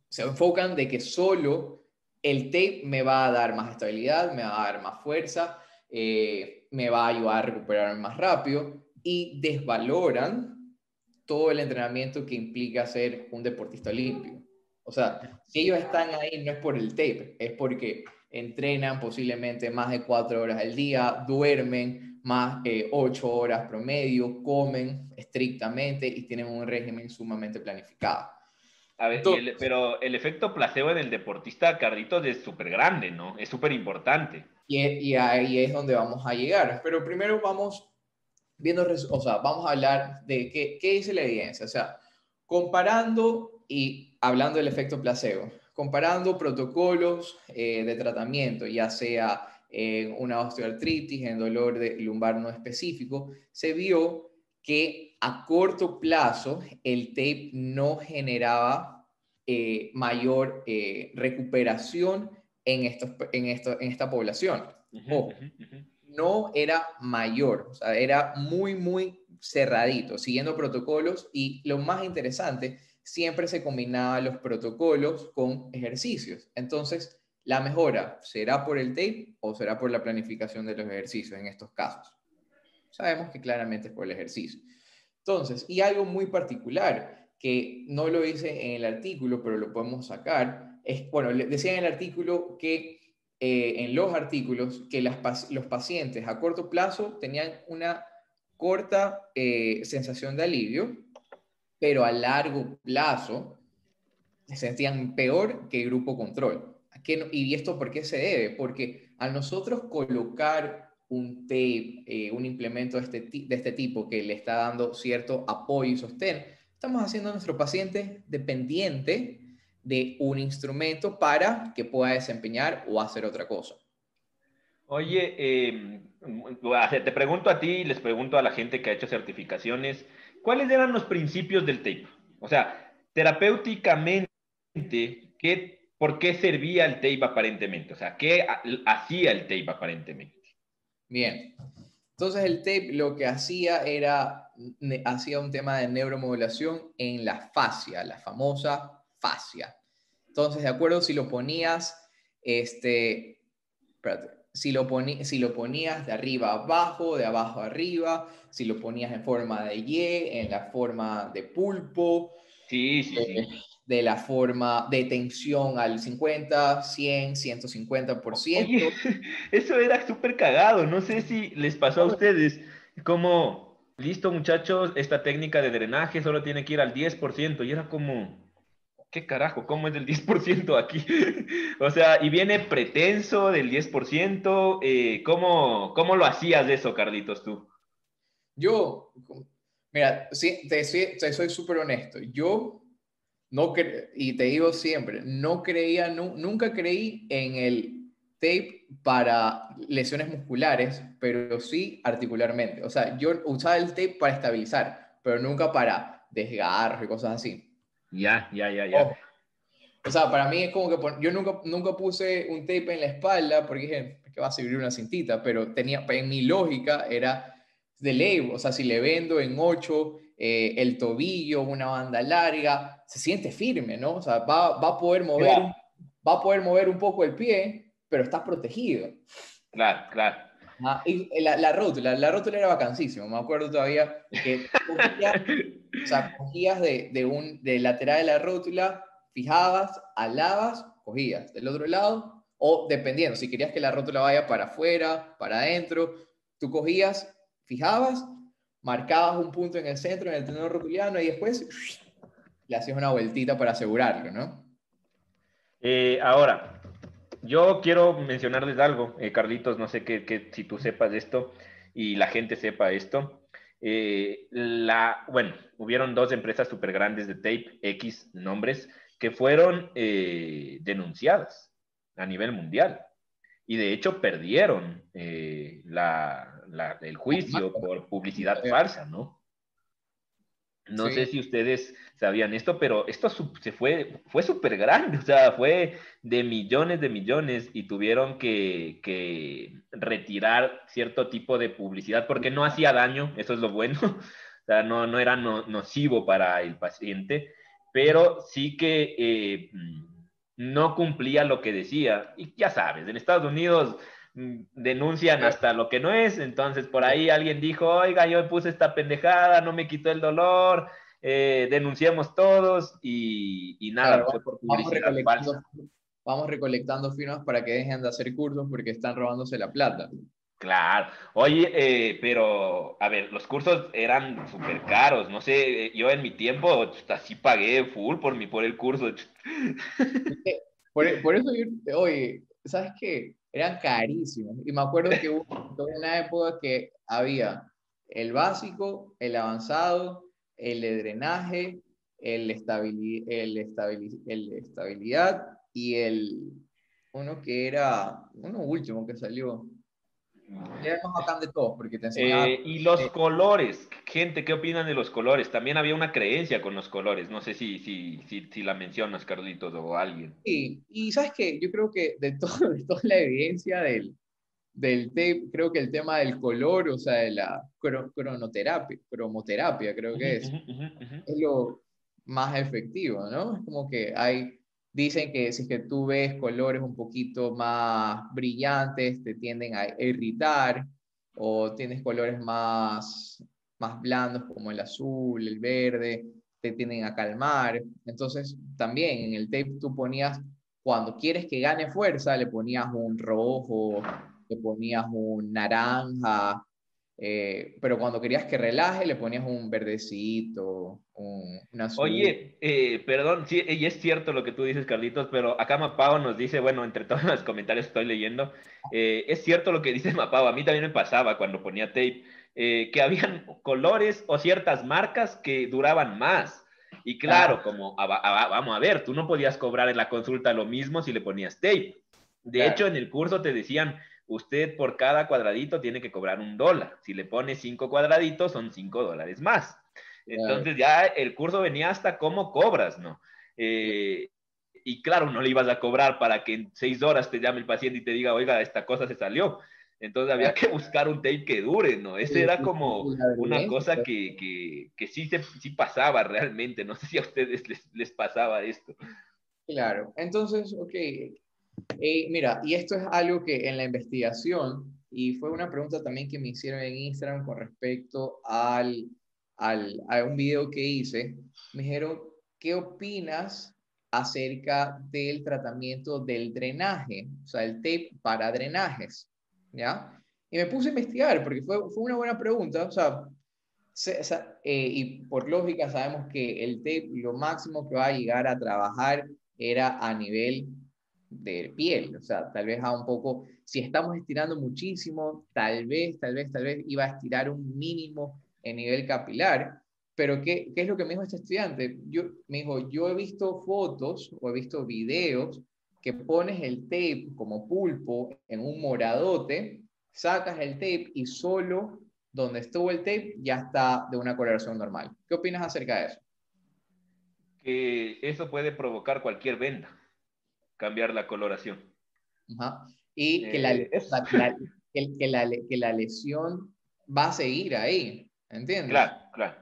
se enfocan de que solo el tape me va a dar más estabilidad, me va a dar más fuerza, eh, me va a ayudar a recuperarme más rápido y desvaloran todo el entrenamiento que implica ser un deportista limpio. O sea, si ellos están ahí no es por el tape, es porque entrenan posiblemente más de cuatro horas al día, duermen más de ocho horas promedio, comen estrictamente y tienen un régimen sumamente planificado. A ver, pero el efecto placebo en el deportista Carlitos es súper grande, ¿no? Es súper importante. Y, ahí es donde vamos a llegar. Pero primero vamos viendo, o sea, vamos a hablar de qué, qué dice la evidencia. O sea, comparando y hablando del efecto placebo, comparando protocolos eh, de tratamiento, ya sea en una osteoartritis, en dolor de lumbar no específico, se vio que a corto plazo el tape no generaba eh, mayor eh, recuperación en, estos, en, esto, en esta población. No era mayor, era muy, muy cerradito, siguiendo protocolos y lo más interesante, siempre se combinaban los protocolos con ejercicios. Entonces, la mejora será por el tape o será por la planificación de los ejercicios en estos casos. Sabemos que claramente es por el ejercicio. Entonces, y algo muy particular que no lo hice en el artículo, pero lo podemos sacar, es, bueno, decía en el artículo que eh, en los artículos que las, los pacientes a corto plazo tenían una corta eh, sensación de alivio, pero a largo plazo se sentían peor que el grupo control. ¿Y esto por qué se debe? Porque a nosotros colocar un tape, eh, un implemento de este, de este tipo que le está dando cierto apoyo y sostén, estamos haciendo a nuestro paciente dependiente de un instrumento para que pueda desempeñar o hacer otra cosa. Oye, eh, te pregunto a ti y les pregunto a la gente que ha hecho certificaciones, ¿cuáles eran los principios del tape? O sea, terapéuticamente, ¿qué, ¿por qué servía el tape aparentemente? O sea, ¿qué hacía el tape aparentemente? Bien. Entonces el tape lo que hacía era, hacía un tema de neuromodulación en la fascia, la famosa fascia. Entonces, de acuerdo, si lo ponías, este, si lo, si lo ponías de arriba a abajo, de abajo a arriba, si lo ponías en forma de Y, en la forma de pulpo, sí, sí, sí. Eh, de la forma de tensión al 50, 100, 150%. Oye, <laughs> eso era súper cagado. No sé si les pasó a ustedes como, listo muchachos, esta técnica de drenaje solo tiene que ir al 10%. Y era como, ¿qué carajo? ¿Cómo es del 10% aquí? <laughs> o sea, y viene pretenso del 10%. Eh, ¿cómo, ¿Cómo lo hacías de eso, Carlitos, tú? Yo, mira, sí, te, soy súper honesto. Yo no y te digo siempre, no creía, nunca creí en el tape para lesiones musculares, pero sí articularmente. O sea, yo usaba el tape para estabilizar, pero nunca para desgarro y cosas así. Ya, ya, ya, ya. O sea, para mí es como que yo nunca, nunca puse un tape en la espalda porque dije, que va a servir una cintita, pero tenía, en mi lógica era de ley, o sea, si le vendo en 8 eh, el tobillo, una banda larga, se siente firme, ¿no? O sea, va, va a poder mover, va a poder mover un poco el pie, pero estás protegido. Claro, claro. Y la, la, rótula, la rótula era vacancísima, me acuerdo todavía que cogías, o sea, cogías de, de, un, de lateral de la rótula, fijabas, alabas, cogías del otro lado, o dependiendo, si querías que la rótula vaya para afuera, para adentro, tú cogías, fijabas marcabas un punto en el centro, en el tenor rotuliano, y después le hacías una vueltita para asegurarlo, ¿no? Eh, ahora, yo quiero mencionarles algo, eh, Carlitos, no sé qué, si tú sepas esto y la gente sepa esto. Eh, la, bueno, hubieron dos empresas súper grandes de tape, X nombres, que fueron denunciadas a nivel mundial. Y de hecho perdieron eh, el juicio por publicidad falsa, ¿no? No sé si ustedes sabían esto, pero esto se fue, fue súper grande, <laughs> o sea, fue de millones de millones y tuvieron que, retirar cierto tipo de publicidad porque no hacía daño, eso es lo bueno, <laughs> o sea, no, no era nocivo para el paciente, pero sí que eh, no cumplía lo que decía. Y ya sabes, en Estados Unidos denuncian hasta lo que no es, entonces por ahí alguien dijo, oiga, yo puse esta pendejada, no me quitó el dolor, eh, denunciamos todos y, nada, fue por publicidad falsa. Vamos recolectando firmas para que dejen de hacer cursos porque están robándose la plata. Claro. Oye, eh, pero, a ver, los cursos eran súper caros. No sé, eh, yo en mi tiempo así pagué full por, mi, por el curso. Por, por eso yo, oye, ¿sabes qué? Eran carísimos. Y me acuerdo que hubo una época que había el básico, el avanzado, el de drenaje, el, estabili el, el estabilidad y el uno que era, uno último que salió, de todos, porque te eh, y los colores, gente, ¿qué opinan de los colores? También había una creencia con los colores, no sé si, si, si, la mencionas, Carlitos, o alguien. Sí, y sabes que yo creo que de, <laughs> todo, de toda la evidencia del, del tape, creo que el tema del color, o sea, de la cronoterapia, cromoterapia, creo que es, es lo más efectivo, ¿no? Es como que hay Dicen que si es que tú ves colores un poquito más brillantes, te tienden a irritar, o tienes colores más, más blandos como el azul, el verde, te tienden a calmar. Entonces, también en el tape tú ponías, cuando quieres que gane fuerza, le ponías un rojo, le ponías un naranja, eh, pero cuando querías que relaje, le ponías un verdecito, un, azul. Oye, eh, perdón, sí, y es cierto lo que tú dices, Carlitos, pero acá Mapao nos dice, bueno, entre todos los comentarios que estoy leyendo, eh, es cierto lo que dice Mapao, a mí también me pasaba cuando ponía tape, que habían colores o ciertas marcas que duraban más. Y claro, como vamos a ver, tú no podías cobrar en la consulta lo mismo si le ponías tape. De hecho, en el curso te decían, usted por cada cuadradito tiene que cobrar un dólar. Si le pone cinco cuadraditos, son cinco dólares más. Entonces ya el curso venía hasta cómo cobras, ¿no? Eh, y claro, no le ibas a cobrar para que en seis horas te llame el paciente y te diga, oiga, esta cosa se salió. Entonces había que buscar un tape que dure, ¿no? Ese era como una cosa que, que, que sí, se, sí pasaba realmente. No sé si a ustedes les, les pasaba esto. Claro, entonces, ok, eh, mira, y esto es algo que en la investigación, y fue una pregunta también que me hicieron en Instagram con respecto al, al, a un video que hice, me dijeron, ¿qué opinas acerca del tratamiento del drenaje? O sea, el tape para drenajes, ¿ya? Y me puse a investigar porque fue, fue una buena pregunta, o sea, eh, y por lógica sabemos que el tape lo máximo que va a llegar a trabajar era a nivel de piel, o sea, tal vez a un poco, si estamos estirando muchísimo, tal vez, tal vez, tal vez iba a estirar un mínimo en nivel capilar, pero ¿qué, qué es lo que me dijo este estudiante? Yo, me dijo, yo he visto fotos o he visto videos que pones el tape como pulpo en un moradote, sacas el tape y solo donde estuvo el tape ya está de una coloración normal. ¿Qué opinas acerca de eso? Que eso puede provocar cualquier venda cambiar la coloración. Y que, la, eh, que, la, que, la, lesión va a seguir ahí, ¿entiendes? Claro, claro.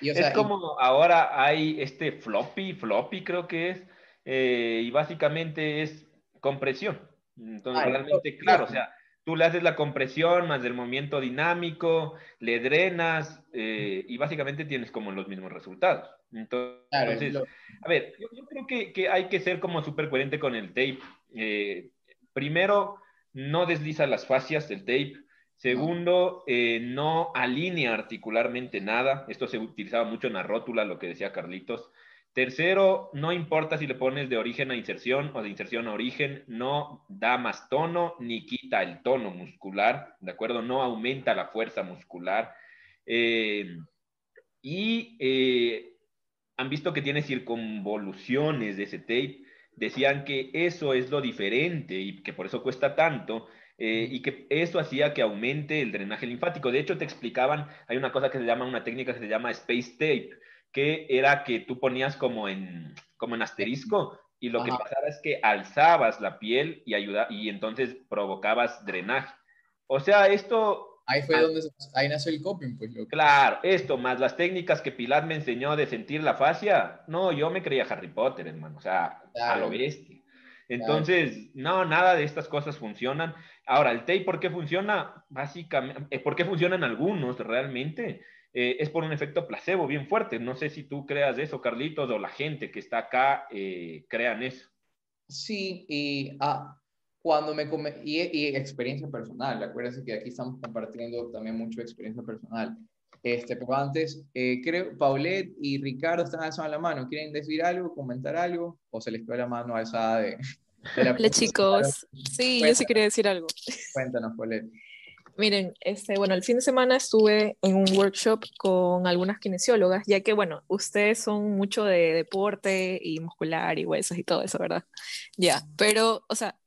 es como ahora hay este floppy, floppy creo que es, eh, y básicamente es compresión. Entonces, realmente, claro, o sea, tú le haces la compresión más del movimiento dinámico, le drenas eh, y básicamente tienes como los mismos resultados. Entonces, a ver, yo, creo que, que, hay que ser como súper coherente con el tape. Eh, primero, no desliza las fascias del tape. Segundo, eh, no alinea articularmente nada. Esto se utilizaba mucho en la rótula, lo que decía Carlitos. Tercero, no importa si le pones de origen a inserción o de inserción a origen, no da más tono ni quita el tono muscular, ¿de acuerdo? No aumenta la fuerza muscular. Eh, y eh, han visto que tiene circunvoluciones de ese tape. decían que eso es lo diferente y que por eso cuesta tanto. Eh, y que eso hacía que aumente el drenaje linfático. De hecho, te explicaban, hay una cosa que se llama, una técnica que se llama space tape, que era que tú ponías como en, como en asterisco y lo que pasaba es que alzabas la piel y, ayuda, y entonces provocabas drenaje. O sea, esto Ahí fue ah. donde ahí nació el coping, pues. Claro, esto más las técnicas que Pilar me enseñó de sentir la fascia. No, yo me creía Harry Potter, hermano. O sea, a lo bestia. Entonces, no, nada de estas cosas funcionan. Ahora, el tape, ¿por qué funciona? Básicamente, eh, ¿por qué funcionan algunos realmente? Eh, es por un efecto placebo bien fuerte. No sé si tú creas eso, Carlitos, o la gente que está acá eh, crean eso. Sí, y ah, cuando me y, y, experiencia personal, acuérdense que aquí estamos compartiendo también mucho experiencia personal. Este, pero antes, eh, creo, Paulette y Ricardo están alzando la mano. ¿Quieren decir algo, comentar algo? ¿O se les quedó la mano alzada de, la Hola <laughs> chicos, sí, yo sí quería decir algo. Cuéntanos, Paulette. Miren, este, bueno, el fin de semana estuve en un workshop con algunas kinesiólogas, ya que, bueno, ustedes son mucho de deporte y muscular y huesos y todo eso, ¿verdad? Ya, pero, o sea,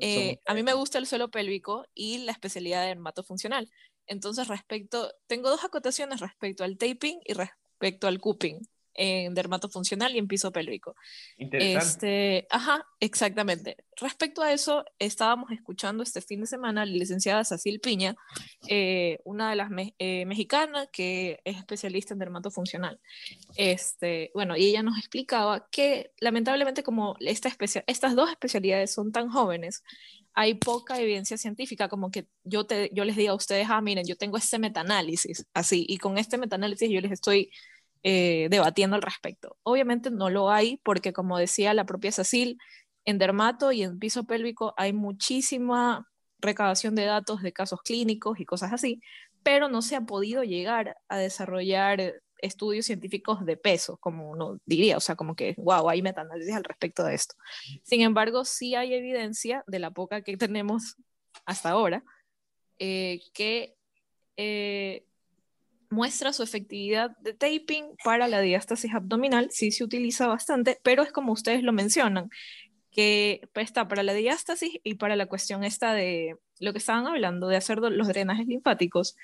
eh, a mí me gusta el suelo pélvico y la especialidad de dermatofuncional. Entonces, respecto, tengo dos acotaciones respecto al taping y respecto al cupping en dermatofuncional y en piso pélvico. Este, ajá, exactamente. Respecto a eso, estábamos escuchando este fin de semana a la licenciada Cecil Piña, eh, una de las eh, mexicanas que es especialista en dermatofuncional. Este, bueno, y ella nos explicaba que lamentablemente como esta estas dos especialidades son tan jóvenes, hay poca evidencia científica, como que yo, te, yo les diga a ustedes, ah, miren, yo tengo este metaanálisis, así, y con este metaanálisis yo les estoy eh, debatiendo al respecto. Obviamente no lo hay porque, como decía la propia Cecil, en dermato y en piso pélvico hay muchísima recabación de datos de casos clínicos y cosas así, pero no se ha podido llegar a desarrollar estudios científicos de peso, como uno diría, o sea, como que, wow, hay metaanálisis al respecto de esto. Sin embargo, sí hay evidencia de la poca que tenemos hasta ahora, eh, que eh, muestra su efectividad de taping para la diástasis abdominal, sí se utiliza bastante, pero es como ustedes lo mencionan, que está para la diástasis y para la cuestión esta de lo que estaban hablando, de hacer los drenajes linfáticos.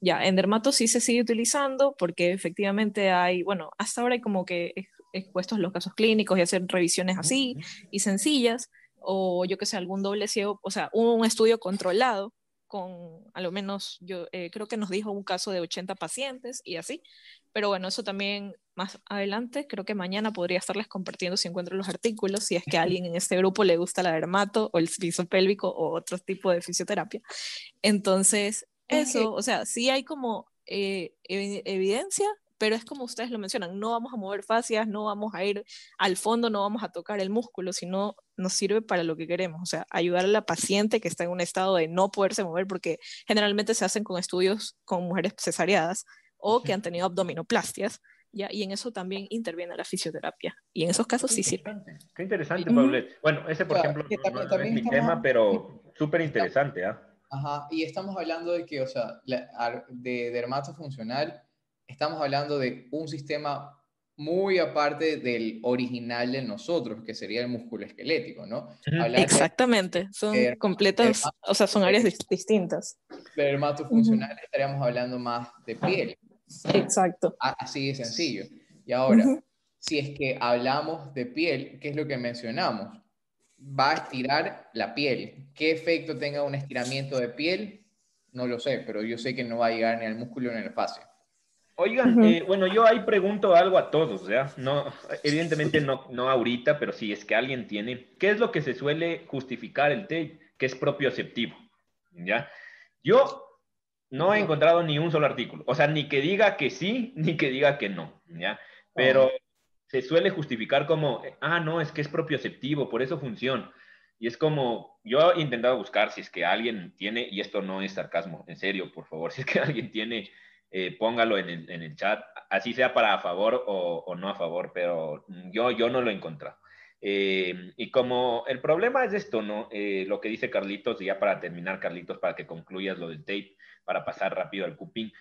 Ya, en dermato sí se sigue utilizando porque efectivamente hay, bueno, hasta ahora hay como que expuestos los casos clínicos y hacer revisiones así y sencillas, o yo que sé, algún doble ciego, o sea, un estudio controlado con, a lo menos, yo eh, creo que nos dijo un caso de 80 pacientes y así. Pero bueno, eso también más adelante, creo que mañana podría estarles compartiendo si encuentro los artículos, si es que a alguien en este grupo le gusta la dermato o el piso pélvico o otro tipo de fisioterapia. Entonces, eso, o sea, sí hay como eh, evidencia pero es como ustedes lo mencionan, no vamos a mover fascias, no vamos a ir al fondo, no vamos a tocar el músculo, sino nos sirve para lo que queremos, o sea, ayudar a la paciente que está en un estado de no poderse mover, porque generalmente se hacen con estudios con mujeres cesareadas o que han tenido abdominoplastias, ¿ya? y en eso también interviene la fisioterapia, y en esos casos sí sirve. Qué interesante, Paulette. Bueno, ese por ejemplo no, es mi tema, pero súper interesante, ¿ah? Ajá, y estamos hablando de que, o sea, de dermato funcional, estamos hablando de un sistema muy aparte del original de nosotros, que sería el músculo esquelético, ¿no? Exactamente, son completas, o sea, son áreas distintas. De dermatofuncional estaríamos hablando más de piel. Exacto. Así de sencillo. Y ahora, si es que hablamos de piel, ¿qué es lo que mencionamos? Va a estirar la piel. ¿Qué efecto tenga un estiramiento de piel? No lo sé, pero yo sé que no va a llegar ni al músculo ni al fascio. Oigan, eh, bueno, yo ahí pregunto algo a todos, ¿ya? No, evidentemente no, no ahorita, pero si es que alguien tiene, ¿qué es lo que se suele justificar el tape? Que es propioceptivo, ¿ya? Yo no he encontrado ni un solo artículo, o sea, ni que diga que sí, <laughs> ni que diga que no, ¿ya? Pero se suele justificar como, ah, no, es que es propioceptivo, por eso funciona. Y es como, yo he intentado buscar si es que alguien tiene, y esto no es sarcasmo, en serio, por favor, <laughs> si es que alguien tiene eh, póngalo en el, en el, chat, así sea para a favor o, o, no a favor, pero yo, yo no lo he encontrado. Eh, y como el problema es esto, ¿no? Eh, lo que dice Carlitos, y ya para terminar, Carlitos, para que concluyas lo del tape, para pasar rápido al cuping,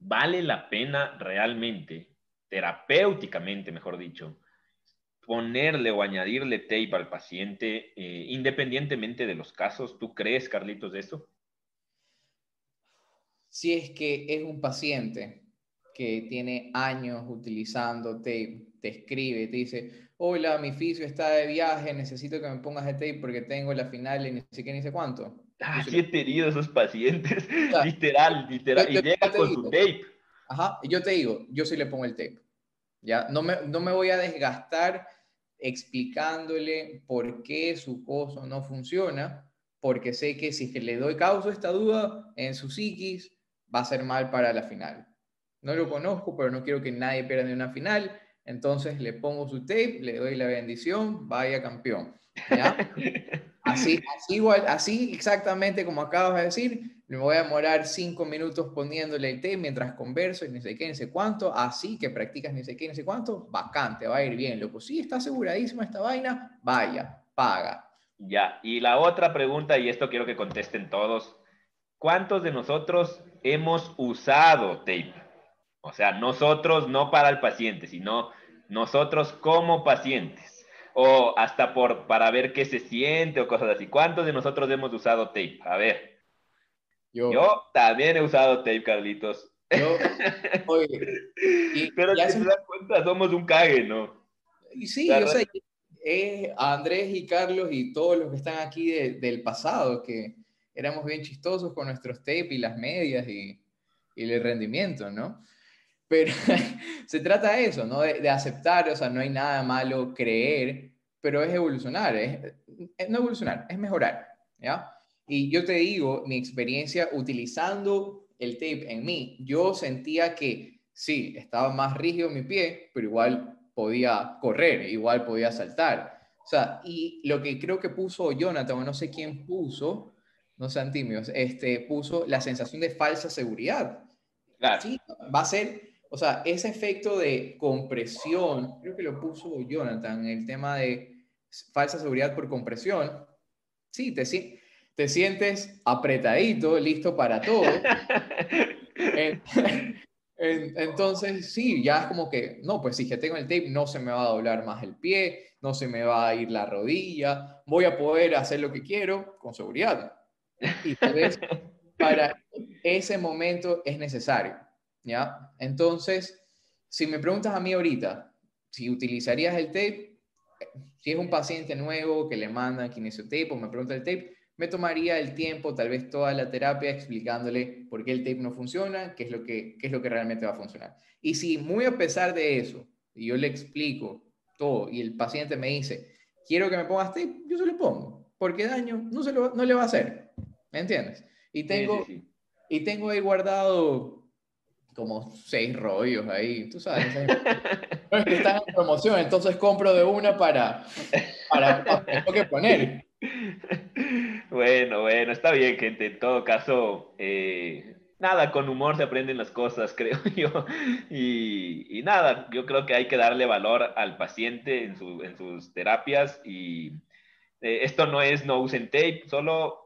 vale la pena realmente, terapéuticamente, mejor dicho, ponerle o añadirle tape al paciente, eh, independientemente de los casos. ¿Tú crees, Carlitos, de eso? Si es que es un paciente que tiene años utilizando tape, te escribe, te dice, hola, mi fisio está de viaje, necesito que me pongas el tape porque tengo la final y ni sé qué ni sé cuánto. Ah, sí he tenido esos pacientes, <laughs> literal, literal, y llega con su tape. Ajá, yo te digo, yo sí le pongo el tape. ¿ya? No me, no me voy a desgastar explicándole por qué su coso no funciona, porque sé que si que le doy causa esta duda en su psiquis, va a ser mal para la final. No lo conozco, pero no quiero que nadie pierda en una final, entonces le pongo su tape, le doy la bendición, vaya campeón. <laughs> Así, así, igual, así exactamente como acabas de decir, me voy a demorar cinco minutos poniéndole el té mientras converso y ni sé qué, ni sé cuánto, así que practicas ni sé qué, ni sé cuánto, bacante, va a ir bien, loco. Sí, está aseguradísima esta vaina, vaya, paga. Ya, y la otra pregunta, y esto quiero que contesten todos, ¿cuántos de nosotros hemos usado tape? O sea, nosotros no para el paciente, sino nosotros como pacientes o hasta por para ver qué se siente o cosas así. ¿Cuántos de nosotros hemos usado tape? A ver. Yo, Yo también he usado tape, Carlitos. Yo, oye, <laughs> Pero si se dan cuenta, somos un cague, ¿no? Y sí, yo sé, eh, Andrés y Carlos y todos los que están aquí del pasado, que éramos bien chistosos con nuestros tape y las medias y, y el rendimiento, ¿no? Pero <laughs> se trata de eso, ¿no? De, aceptar, o sea, no hay nada malo creer, pero es evolucionar, es, no evolucionar, es mejorar, ¿ya? Y yo te digo, mi experiencia utilizando el tape en mí, yo sentía que sí, estaba más rígido mi pie, pero igual podía correr, igual podía saltar. O sea, y lo que creo que puso Jonathan, no sé quién puso, no sean tímidos, este, puso la sensación de falsa seguridad. Claro. Sí, va a ser o sea, ese efecto de compresión, creo que lo puso Jonathan, el tema de falsa seguridad por compresión, sí, te, te sientes apretadito, listo para todo. <laughs> Entonces, sí, ya es como que, no, pues si que tengo el tape, no se me va a doblar más el pie, no se me va a ir la rodilla, voy a poder hacer lo que quiero con seguridad. Y tal vez <laughs> para ese momento es necesario. ¿ya? Entonces, si me preguntas a mí ahorita, si utilizarías el tape, si es un paciente nuevo que le mandan tape o me pregunta el tape, me tomaría el tiempo, tal vez toda la terapia, explicándole por qué el tape no funciona, qué es lo que, qué es lo que realmente va a funcionar. Y si muy a pesar de eso, yo le explico todo, y el paciente me dice, quiero que me pongas tape, yo se lo pongo, porque daño no, se lo, no le va a hacer, ¿me entiendes? Y tengo, Y tengo ahí guardado como seis rollos ahí, tú sabes. <laughs> que están en promoción, entonces compro de una para, para, tengo que poner. Bueno, bueno, está bien, gente. En todo caso, eh, nada, con humor se aprenden las cosas, <laughs> creo yo. Y, y, nada, yo creo que hay que darle valor al paciente en, su, en sus terapias. Y eh, esto no es no usen tape, solo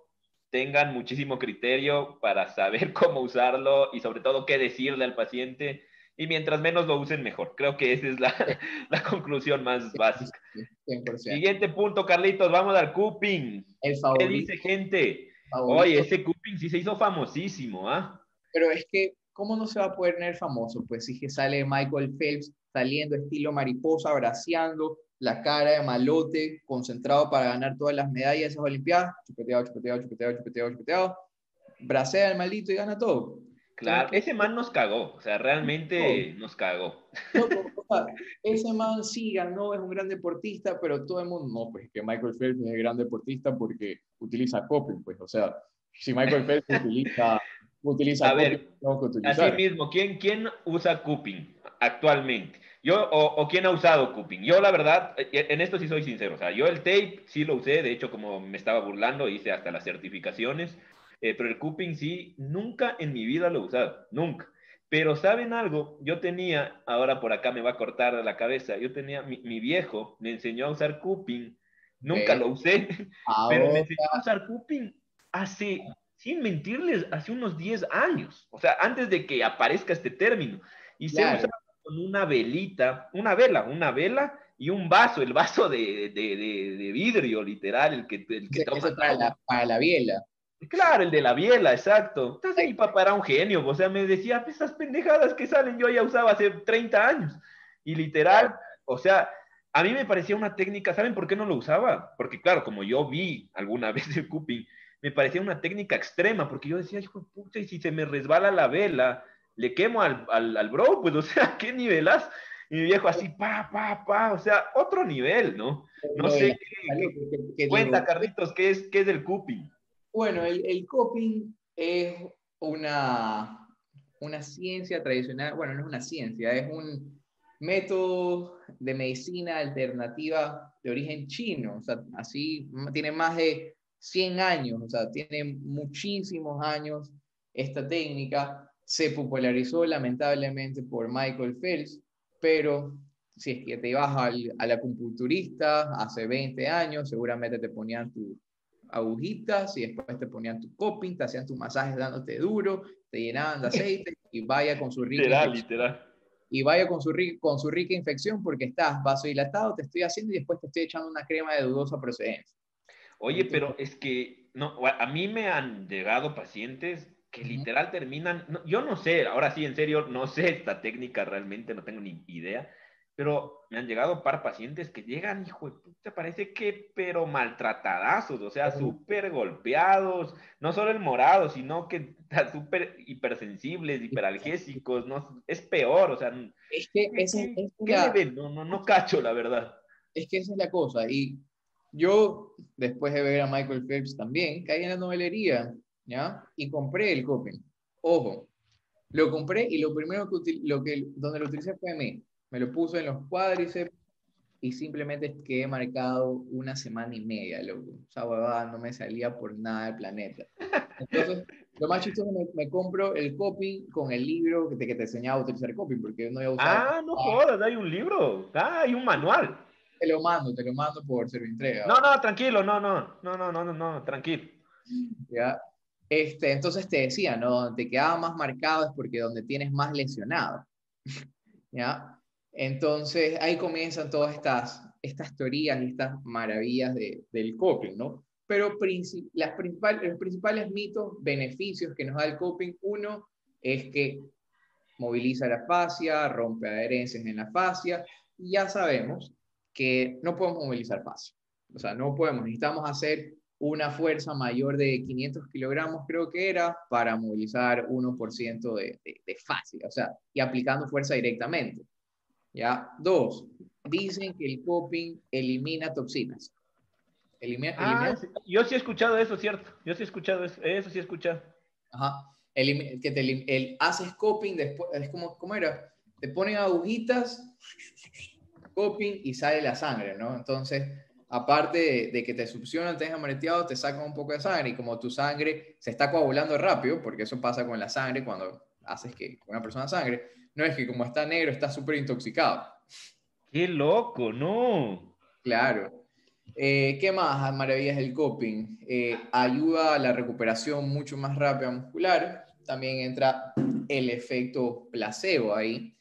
tengan muchísimo criterio para saber <laughs> cómo usarlo y sobre todo qué decirle al paciente. Y mientras menos lo usen, mejor. Creo que esa es la, <laughs> la conclusión más básica. Siguiente punto, Carlitos, vamos al cupping. ¿Qué dice gente? Oye, ese cupping sí se hizo famosísimo, ¿ah? Pero es que, ¿cómo no se va a poder tener famoso? Pues sí que sale Michael Phelps saliendo estilo mariposa, braceando, la cara de malote, concentrado para ganar todas las medallas de esas Olimpiadas, chupeteado, chupeteado, chupeteado, chupeteado, chupeteado, bracea el maldito y gana todo. Claro, ese man nos cagó, o sea, realmente nos cagó. ese man sí ganó, es un gran deportista, pero todo el mundo, no, pues que Michael Phelps es el gran deportista porque utiliza coping, pues, o sea, si Michael <laughs> Phelps utiliza, utiliza A ver, así mismo, ¿quién, ¿quién usa coping actualmente? Yo, o, quién ha usado Cuping. Yo, la verdad, eh, en esto sí soy sincero. O sea, yo el tape sí lo usé. De hecho, como me estaba burlando, hice hasta las certificaciones. Eh, pero el Cuping sí, nunca en mi vida lo he usado. Nunca. Pero ¿saben algo? Yo tenía, ahora por acá me va a cortar la cabeza, yo tenía, mi, viejo me enseñó a usar Cuping. Nunca lo usé, <laughs> pero me enseñó a usar Cuping hace, sin mentirles, hace unos 10 años. O sea, antes de que aparezca este término. Y se usa con una velita, una vela, una vela y un vaso, el vaso de, vidrio, literal, el que, el que toma. Para la, para la biela. Claro, el de la biela, exacto. Entonces mi papá era un genio, o sea, me decía, esas pendejadas que salen yo ya usaba hace 30 años. Y literal, o sea, a mí me parecía una técnica, ¿saben por qué no lo usaba? Porque claro, como yo vi alguna <laughs> vez el cupping, me parecía una técnica extrema, porque yo decía, hijo de puta, y si se me resbala la vela, le quemo al, al, bro, pues, <laughs> o sea, ¿qué nivelas? Y mi viejo así, pa, pa, pa, o sea, otro nivel, ¿no? No sé, qué, cuenta, Carlitos, ¿qué es, qué es el cupping? Bueno, el, el coping es una, una ciencia tradicional, bueno, no es una ciencia, es un método de medicina alternativa de origen chino, o sea, así tiene más de 100 años, o sea, tiene muchísimos años esta técnica, se popularizó lamentablemente por Michael Phelps, pero si es que te ibas al, a la acupunturista hace 20 años, seguramente te ponían tu, agujitas y después te ponían tu coping, te hacían tus masajes dándote duro, te llenaban de aceite y vaya con su rica literal, literal. Y vaya con su, con su rica infección porque estás vasodilatado, te estoy haciendo y después te estoy echando una crema de dudosa procedencia. Oye, pero es que no, a mí me han llegado pacientes que literal terminan, yo no sé, ahora sí, en serio, no sé esta técnica realmente, no tengo ni idea, pero me han llegado par pacientes que llegan, hijo de puta, parece que, pero maltratadazos, o sea, súper golpeados, no solo el morado, sino que súper hipersensibles, hiperalgésicos, no, es peor, o sea, es que ese, ¿qué No, no, no cacho, la verdad. Es que esa es la cosa, y yo, después de ver a Michael Phelps también, caí en la novelería, ¿ya? Y compré el Copen. Ojo, lo compré y lo primero que, lo que donde lo utilicé fue a mí me lo puso en los cuádriceps y simplemente quedé marcado una semana y media, loco. O sea, huevada, no me salía por nada del planeta. Entonces, <laughs> lo más chistoso, me, me compro el copy con el libro que te, que te enseñaba a utilizar el copy, porque no iba a usar... Ah, no jodas, hay un libro. Ah, hay un manual. Te lo mando, te lo mando por entrega. No, no, tranquilo, no, no, no, no, no, no, no, tranquilo. Ya. Este, entonces te decía, ¿no? Donde te quedaba más marcado es porque donde tienes más lesionado. <laughs> ¿Ya? Entonces ahí comienzan todas estas, estas teorías y estas maravillas del coping, ¿no? Pero las principales, los principales mitos, beneficios que nos da el coping, uno es que moviliza la fascia, rompe adherencias en la fascia, y ya sabemos que no podemos movilizar fascia. O sea, no podemos, necesitamos hacer una fuerza mayor de 500 kilogramos, creo que era, para movilizar 1% de, de, de fascia, o sea, y aplicando fuerza directamente. ¿Ya? Dos, dicen que el coping elimina toxinas. Elimina, ah, Yo sí he escuchado eso, ¿cierto? Yo sí he escuchado eso, eso sí he escuchado. Ajá. que te, el, haces coping, después, es como, ¿cómo era? Te ponen agujitas, coping y sale la sangre, ¿no? Entonces, aparte de, que te succionan, te dejan mareteado, te sacan un poco de sangre y como tu sangre se está coagulando rápido, porque eso pasa con la sangre cuando haces que una persona sangre, no es que como está negro está súper intoxicado. ¡Qué loco! ¡No! Claro. Eh, ¿Qué más maravillas del coping? Eh, ayuda a la recuperación mucho más rápida muscular. También entra el efecto placebo ahí.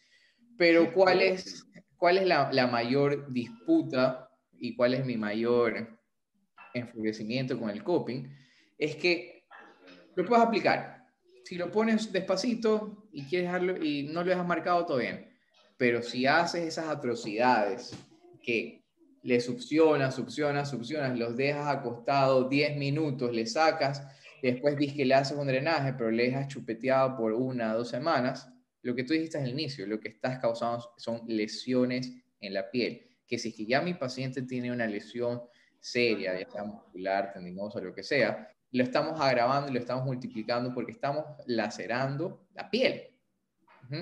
Pero ¿cuál es, cuál es la, la mayor disputa y cuál es mi mayor enfurecimiento con el coping? Es que lo puedes aplicar si lo pones despacito y quieres dejarlo y no lo dejas marcado, todo bien. Pero si haces esas atrocidades que le succionas, succionas, succionas, los dejas acostados 10 minutos, le sacas, después dices que le haces un drenaje, pero le dejas chupeteado por una o dos semanas, lo que tú dijiste al inicio, lo que estás causando son lesiones en la piel. Que si es que ya mi paciente tiene una lesión seria, ya sea muscular, tendinosa, lo que sea, lo estamos agravando y lo estamos multiplicando porque estamos lacerando la piel.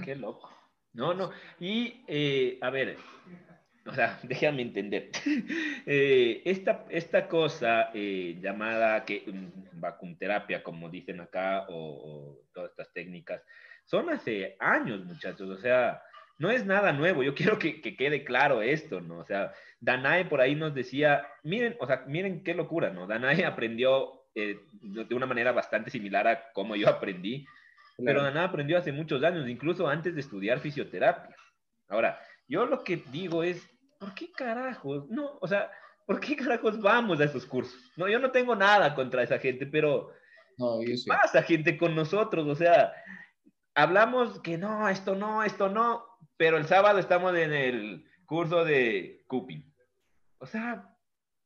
Qué loco. No, no. Y, eh, a ver, o sea, <laughs> déjame entender. <laughs> Eh, esta, esta cosa eh, llamada que, um, terapia, como dicen acá, o, todas estas técnicas, son hace años, muchachos. O sea, no es nada nuevo. Yo <laughs> quiero que, que, quede claro esto, ¿no? O sea, Danae por ahí nos decía, miren, o sea, miren qué locura, ¿no? Danae <laughs> aprendió eh, de una manera bastante similar a como yo aprendí, pero nada aprendió hace muchos años, incluso antes de estudiar fisioterapia. Ahora, yo lo que digo es, ¿por qué carajos? No, o sea, ¿por qué carajos vamos a esos cursos? No, yo no tengo nada contra esa gente, pero No, yo sí. pasa gente con nosotros, o sea, hablamos que no, esto no, esto no, pero el sábado estamos en el curso de coping. O sea,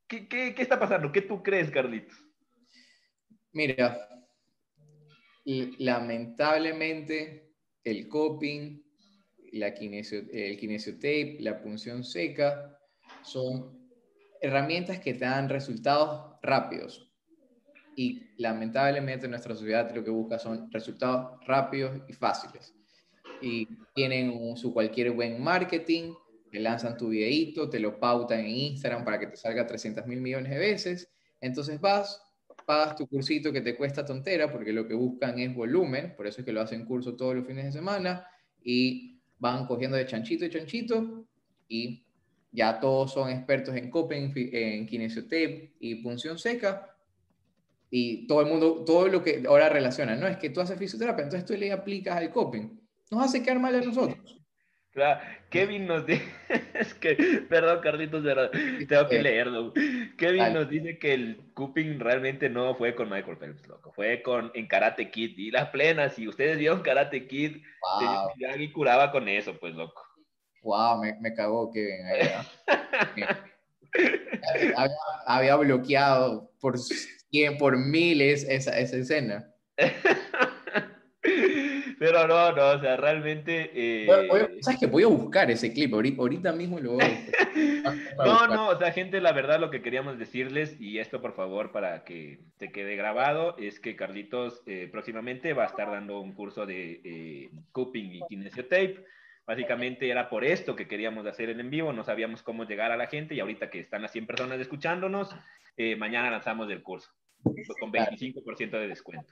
¿qué, qué, qué está pasando? ¿Qué tú crees, Carlitos? Mira, lamentablemente el coping, la kinesio, el kinesiotape, la punción seca son herramientas que te dan resultados rápidos. Y lamentablemente nuestra sociedad lo que busca son resultados rápidos y fáciles. Y tienen su cualquier buen marketing, te lanzan tu videíto, te lo pautan en Instagram para que te salga 300 mil millones de veces. Entonces vas, pagas tu cursito que te cuesta tontera, porque lo que buscan es volumen, por eso es que lo hacen curso todos los fines de semana, y van cogiendo de chanchito y chanchito, y ya todos son expertos en coping, en kinesiotape y punción seca, y todo el mundo, todo lo que ahora relaciona, no, es que tú haces fisioterapia, entonces tú le aplicas al coping. Nos hace quedar mal a nosotros. Claro, Kevin nos dice, <laughs> es que, perdón, Carlitos, pero tengo que Eh, leerlo. Kevin dale. nos dice que el coping realmente no fue con Michael Phelps, loco, fue con en Karate Kid y las plenas. Si ustedes vieron Karate Kid, Wow, y curaba con eso, pues, loco. wow, me, me cagó Kevin ahí, <laughs> ¿ah? había, había bloqueado por por miles esa, esa escena. <laughs> Pero no, no, o sea, realmente. eh, voy- ¿Sabes qué? Voy a buscar ese clip, ahorita, mismo lo voy a buscar. <laughs> No, no, o sea, gente, la verdad lo que queríamos decirles, y esto por favor para que se quede grabado, es que Carlitos eh, próximamente va a estar dando un curso de eh, coping y kinesiotape. Básicamente era por esto que queríamos hacer el en vivo, no sabíamos cómo llegar a la gente y ahorita que están las 100 personas escuchándonos, eh, mañana lanzamos el curso con 25% de descuento.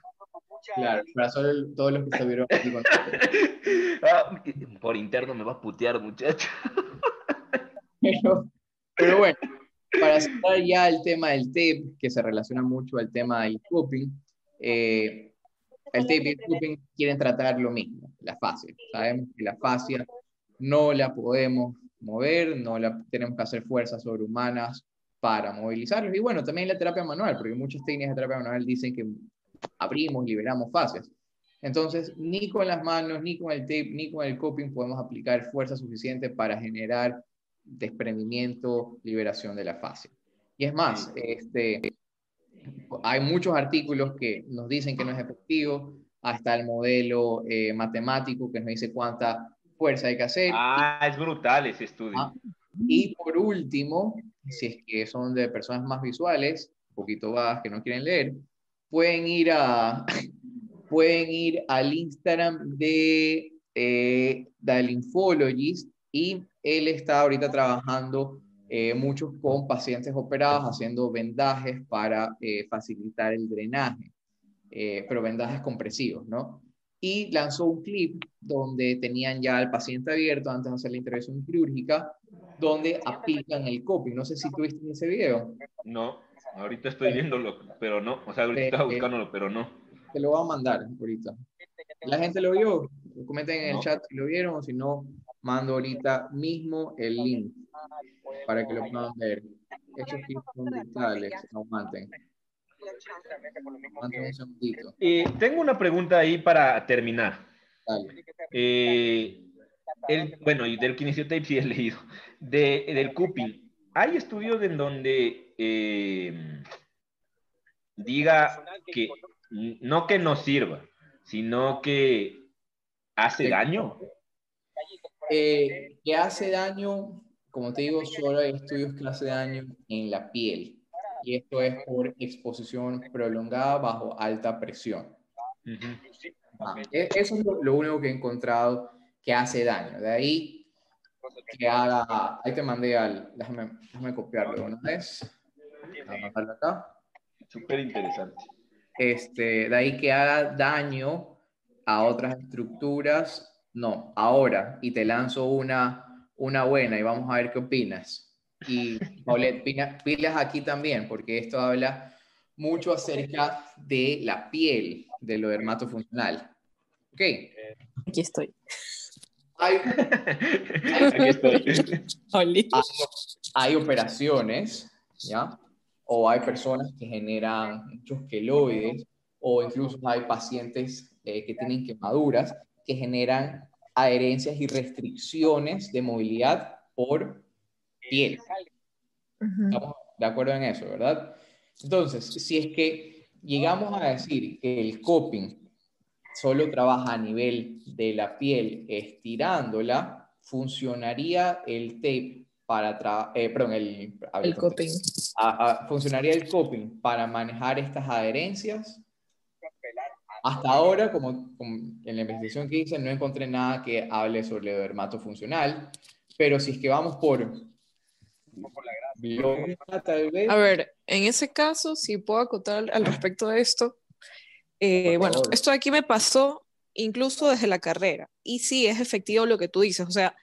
Claro, para solo todos los que estuvieron aquí con <laughs> Ah, por interno me va a putear, muchacho. pero, pero bueno, para cerrar ya el tema del tape, que se relaciona mucho al tema del coping, eh, el tape y el coping quieren tratar lo mismo, la fascia. Sabemos que la fascia no la podemos mover, no la tenemos que hacer fuerzas sobrehumanas para movilizarlos. Y bueno, también la terapia manual, porque muchas técnicas de terapia manual dicen que abrimos, liberamos fascias. Entonces, ni con las manos, ni con el tape, ni con el coping podemos aplicar fuerza suficiente para generar desprendimiento, liberación de la fascia. Y es más, este, hay muchos artículos que nos dicen que no es efectivo, hasta el modelo eh, matemático que nos dice cuánta fuerza hay que hacer. Ah, es brutal ese estudio. Ah. Y por último, si es que son de personas más visuales, un poquito bajas que no quieren leer, pueden ir a <laughs> pueden ir al Instagram de eh, The Lymphologist y él está ahorita trabajando eh, muchos con pacientes operados haciendo vendajes para eh, facilitar el drenaje, eh, pero vendajes compresivos, ¿no? Y lanzó un clip donde tenían ya al paciente abierto antes de hacer la intervención quirúrgica, donde aplican el coping. No sé si tuviste ese video. No, ahorita estoy viéndolo, pero no. O sea, ahorita Eh, estaba eh. buscándolo, pero no. Te lo voy a mandar ahorita. La gente lo vio. Comenten en el No. chat si lo vieron o si no, mando ahorita mismo el link para que lo puedan ver. Estos clips son brutales. Aguanten. Aguanten un segundito. Eh, tengo una pregunta ahí para terminar. Dale. Eh, el, bueno, y del kinesiotape sí he leído. De, del cuping. ¿Hay estudios en donde eh, diga que no que no sirva, sino que hace daño? Eh, que hace daño, como te digo, solo hay estudios que hace daño en la piel. Y esto es por exposición prolongada bajo alta presión. Ujú. Ah, e- eso es lo, único que he encontrado que hace daño. De ahí que haga, ahí te mandé al, déjame, déjame copiarlo una vez. Voy a acá. Súper interesante. Este, de ahí que haga daño a otras estructuras, no, ahora, y te lanzo una, una buena y vamos a ver qué opinas. Y <laughs> Paulette, pilas aquí también, porque esto habla mucho acerca de la piel, de lo dermatofuncional. Ok, Aquí estoy. hay, <laughs> Aquí estoy. Oli. hay operaciones, ¿ya? O hay personas que generan muchos queloides, o incluso hay pacientes eh, que tienen quemaduras que generan adherencias y restricciones de movilidad por piel. Estamos de acuerdo en eso, ¿verdad? Entonces, si es que llegamos a decir que el coping solo trabaja a nivel de la piel estirándola, funcionaría el tape para eh, perdón, el, hablé El coping. a- a- funcionaría el coping para manejar estas adherencias. Hasta ahora, como, como en la investigación que hice, no encontré nada que hable sobre el dermato funcional, pero si es que vamos por biología, tal vez. A ver, en ese caso, si puedo acotar al respecto de esto, eh, bueno, esto de aquí me pasó incluso desde la carrera. Y sí, es efectivo lo que tú dices, o sea,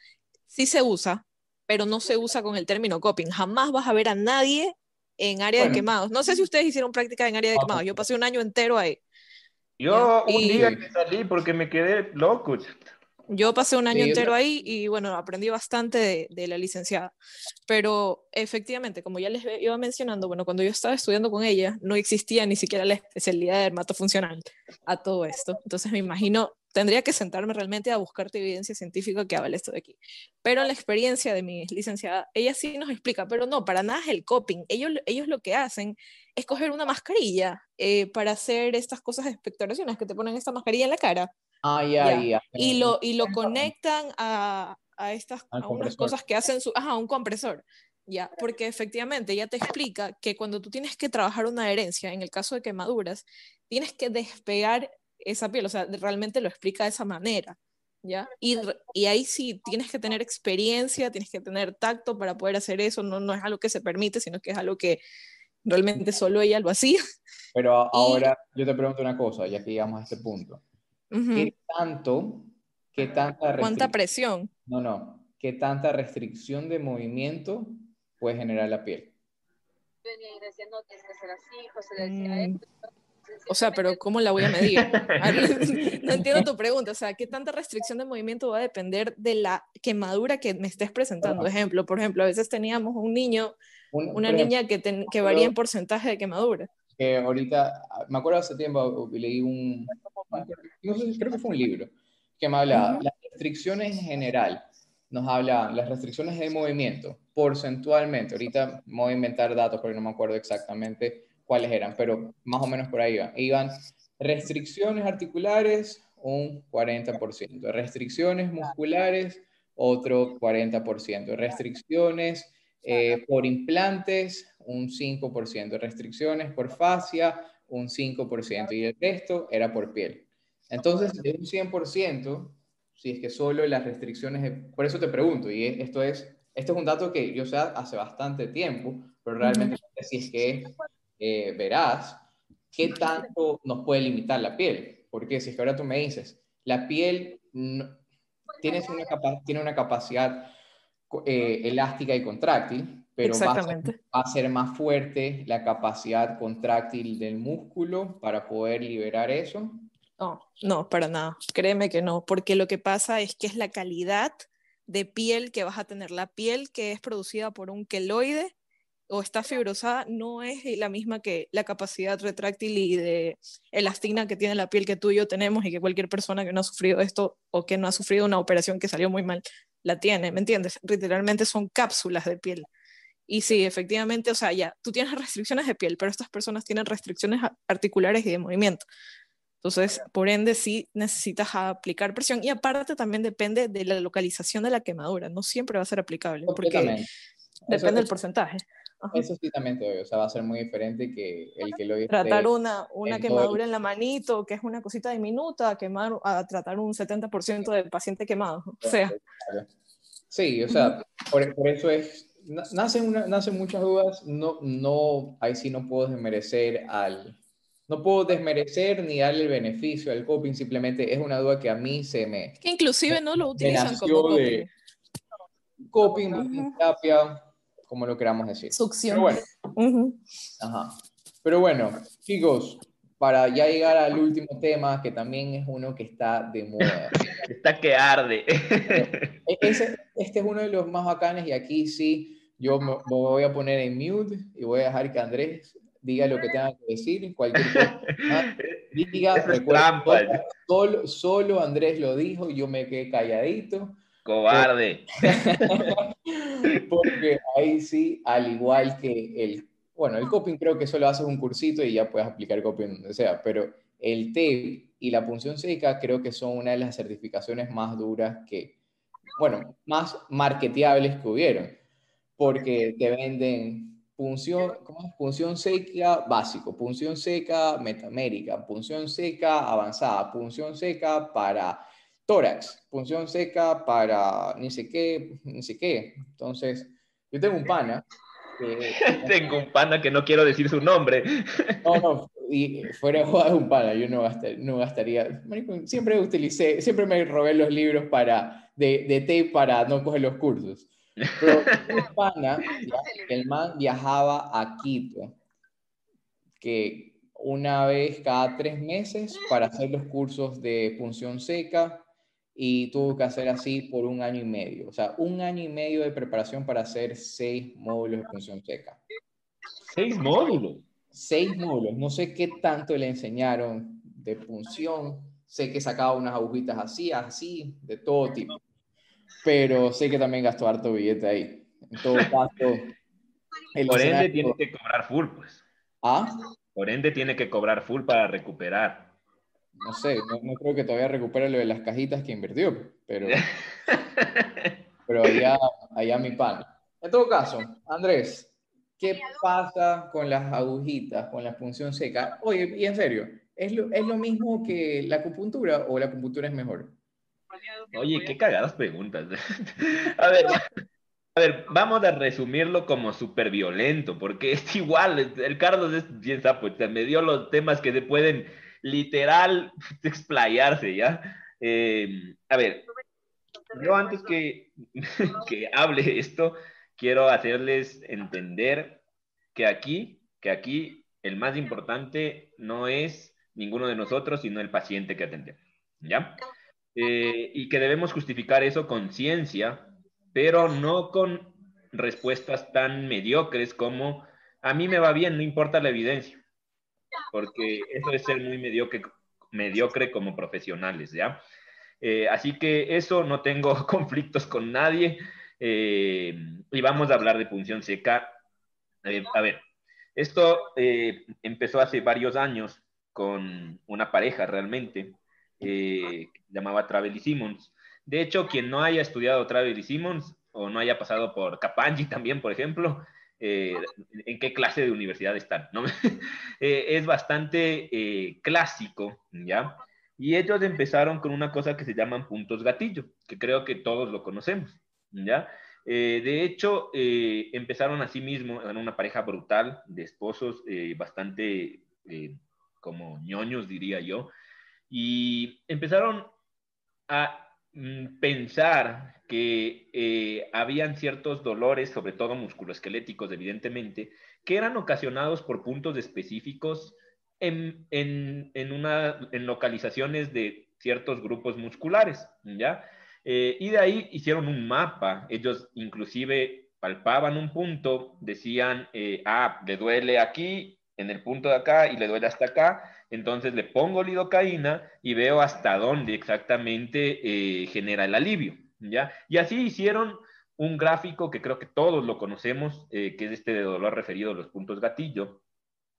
sí se usa, pero no se usa con el término coping. Jamás vas a ver a nadie en área de Bueno. quemados. No sé si ustedes hicieron práctica en área de Ah, quemados. Yo pasé un año entero ahí. Yo un Y- día que salí porque me quedé loco. Yo pasé un año Sí, entero ahí y bueno, aprendí bastante de, de la licenciada. Pero efectivamente, como ya les iba mencionando, bueno, cuando yo estaba estudiando con ella, no existía ni siquiera la especialidad de dermatofuncional a todo esto. Entonces me imagino, tendría que sentarme realmente a buscarte evidencia científica que avale esto de aquí. Pero en la experiencia de mi licenciada, ella sí nos explica, pero no, para nada es el coping. Ellos, ellos lo que hacen es coger una mascarilla eh, para hacer estas cosas de expectoraciones, que te ponen esta mascarilla en la cara Ah, ya, Ya. y lo, y lo conectan a, a estas a unas cosas que hacen su, ajá, un compresor. Ya, porque efectivamente ya te explica que cuando tú tienes que trabajar una adherencia, en el caso de quemaduras, tienes que despegar esa piel, o sea, realmente lo explica de esa manera, ¿ya? Y, y ahí sí tienes que tener experiencia, tienes que tener tacto para poder hacer eso, no, no es algo que se permite, sino que es algo que realmente solo ella lo hacía. Pero ahora yo te pregunto una cosa, ya que llegamos a este punto. ¿Qué tanto, qué tanta ¿Cuánta presión? No, no. ¿Qué tanta restricción de movimiento puede generar la piel? venía tienes que hacer así, José decía Mm, esto. O sea, pero ¿cómo la voy a medir? <laughs> Ah, <laughs> no entiendo tu pregunta. O sea, ¿qué tanta restricción de movimiento va a depender de la quemadura que me estés presentando? Ejemplo, por ejemplo, a veces teníamos un niño, Un- una niña que, ten- que varía en porcentaje de quemadura. que ahorita, me acuerdo hace tiempo, leí un, no sé, creo que fue un libro, que me hablaba, las restricciones en general, nos hablaban, las restricciones de movimiento, porcentualmente, ahorita me voy a inventar datos porque no me acuerdo exactamente cuáles eran, pero más o menos por ahí iban. Iban restricciones articulares, un 40%, restricciones musculares, otro 40%, restricciones eh, por implantes, un 5%, restricciones por fascia, un 5%, y el resto era por piel. Entonces, de un 100%, si es que solo las restricciones, de- por eso te pregunto, y esto es, esto es un dato que yo sé hace bastante tiempo, pero realmente si es que eh, verás qué tanto nos puede limitar la piel, porque si es que ahora tú me dices, la piel no- tienes una capa- tiene una capacidad eh, elástica y contráctil, pero va a, ser, va a ser más fuerte la capacidad contráctil del músculo para poder liberar eso. No, no, para nada. Créeme que no, porque lo que pasa es que es la calidad de piel que vas a tener. La piel que es producida por un queloide o está fibrosada no es la misma que la capacidad retráctil y de elastina que tiene la piel que tú y yo tenemos y que cualquier persona que no ha sufrido esto o que no ha sufrido una operación que salió muy mal la tiene, ¿me entiendes? Literalmente son cápsulas de piel. Y sí, efectivamente, o sea, ya, tú tienes restricciones de piel, pero estas personas tienen restricciones articulares y de movimiento. Entonces, por ende, sí necesitas aplicar presión y aparte también depende de la localización de la quemadura. No siempre va a ser aplicable porque depende del porcentaje. Ajá. Eso sí también te doy, o sea, va a ser muy diferente que el que lo Tratar una, una en quemadura en la manito, que es una cosita diminuta, a, quemar, a tratar un 70% del paciente quemado. O sea, Sí, o sea, por, por eso es, na- nacen, una- nacen muchas dudas, no, no, ahí sí no puedo desmerecer al, no puedo desmerecer ni darle el beneficio al coping, simplemente es una duda que a mí se me, que inclusive no lo utilizan como de coping. coping, Ujú. terapia, como lo queramos decir. Succión. Pero bueno, Ujú. ajá. Pero bueno, chicos, para ya llegar al último tema, que también es uno que está de moda. <laughs> Está que arde. E-, ese- este es uno de los más bacanes y aquí sí, yo me me voy a poner en mute y voy a dejar que Andrés diga lo que tenga que decir, cualquier cosa. Diga, recuerda, solo, solo Andrés lo dijo, yo me quedé calladito. Cobarde. <laughs> Porque ahí sí, al igual que el, bueno, el coping creo que solo haces un cursito y ya puedes aplicar coping donde sea, pero el TAPE y la punción seca creo que son una de las certificaciones más duras que, bueno, más marketeables que hubieron, porque te venden punción, ¿cómo? Punción seca básico, punción seca metamérica, punción seca avanzada, punción seca para tórax, punción seca para ni sé qué, ni sé qué. Entonces, yo tengo un pana que, <laughs> Tengo un pana que no quiero decir su nombre. <laughs> no, no, y fuera de un pana, yo no, gastar- no gastaría, siempre utilicé, siempre me robé los libros para, de, de tape para no coger los cursos. Pero un pana, <laughs> el man viajaba a Quito, que una vez cada tres meses para hacer los cursos de punción seca y tuvo que hacer así por un año y medio. O sea, un año y medio de preparación para hacer seis módulos de punción seca. Seis módulos. Seis módulos. No sé qué tanto le enseñaron de punción. Sé que sacaba unas agujitas así, así, de todo tipo. Pero sé que también gastó harto billete ahí. En todo <laughs> caso, el Por ende tiene que cobrar full, pues. ¿Ah? Por ende tiene que cobrar full para recuperar. No sé, no, no creo que todavía recupere lo de las cajitas que invirtió, pero, <laughs> pero allá, allá mi pan. En todo caso, Andrés, ¿qué pasa con las agujitas, con la punción seca? Oye, y en serio, ¿es lo, ¿es lo mismo que la acupuntura o la acupuntura es mejor? Oye, qué cagadas preguntas. <laughs> A ver, a ver, vamos a resumirlo como súper violento, porque es igual, el Carlos es bien sapo, me dio los temas que se pueden literal <laughs> explayarse, ¿ya? Eh, a ver, yo antes que, <laughs> que hable esto, quiero hacerles entender que aquí, que aquí el más importante no es ninguno de nosotros, sino el paciente que atendemos, ¿ya? Eh, y que debemos justificar eso con ciencia, pero no con respuestas tan mediocres como a mí me va bien, no importa la evidencia, porque eso es ser muy mediocre, como profesionales, ¿ya? Eh, así que eso no tengo <laughs> conflictos con nadie eh, y vamos a hablar de punción seca. A ver, esto eh, empezó hace varios años con una pareja realmente llamaba Travel y Simmons. De hecho, quien no haya estudiado Travel y Simmons o no haya pasado por Capangi también, por ejemplo, eh, en qué clase de universidad están, ¿no? <laughs> Eh, es bastante eh, clásico, ¿ya? Y ellos empezaron con una cosa que se llaman puntos gatillo, que creo que todos lo conocemos, ¿ya? Eh, de hecho, eh, empezaron así mismo, eran una pareja brutal de esposos, eh, bastante como ñoños, diría yo, y empezaron a mm, pensar que eh, habían ciertos dolores, sobre todo musculoesqueléticos, evidentemente, que eran ocasionados por puntos específicos en, en, en, una, en localizaciones de ciertos grupos musculares, ¿ya? Eh, y de ahí hicieron un mapa, ellos inclusive palpaban un punto, decían, eh, ah, le duele aquí, en el punto de acá, y le duele hasta acá, entonces le pongo lidocaína y veo hasta dónde exactamente genera el alivio, ¿ya? Y así hicieron un gráfico que creo que todos lo conocemos, eh, que es este de dolor referido a los puntos gatillo.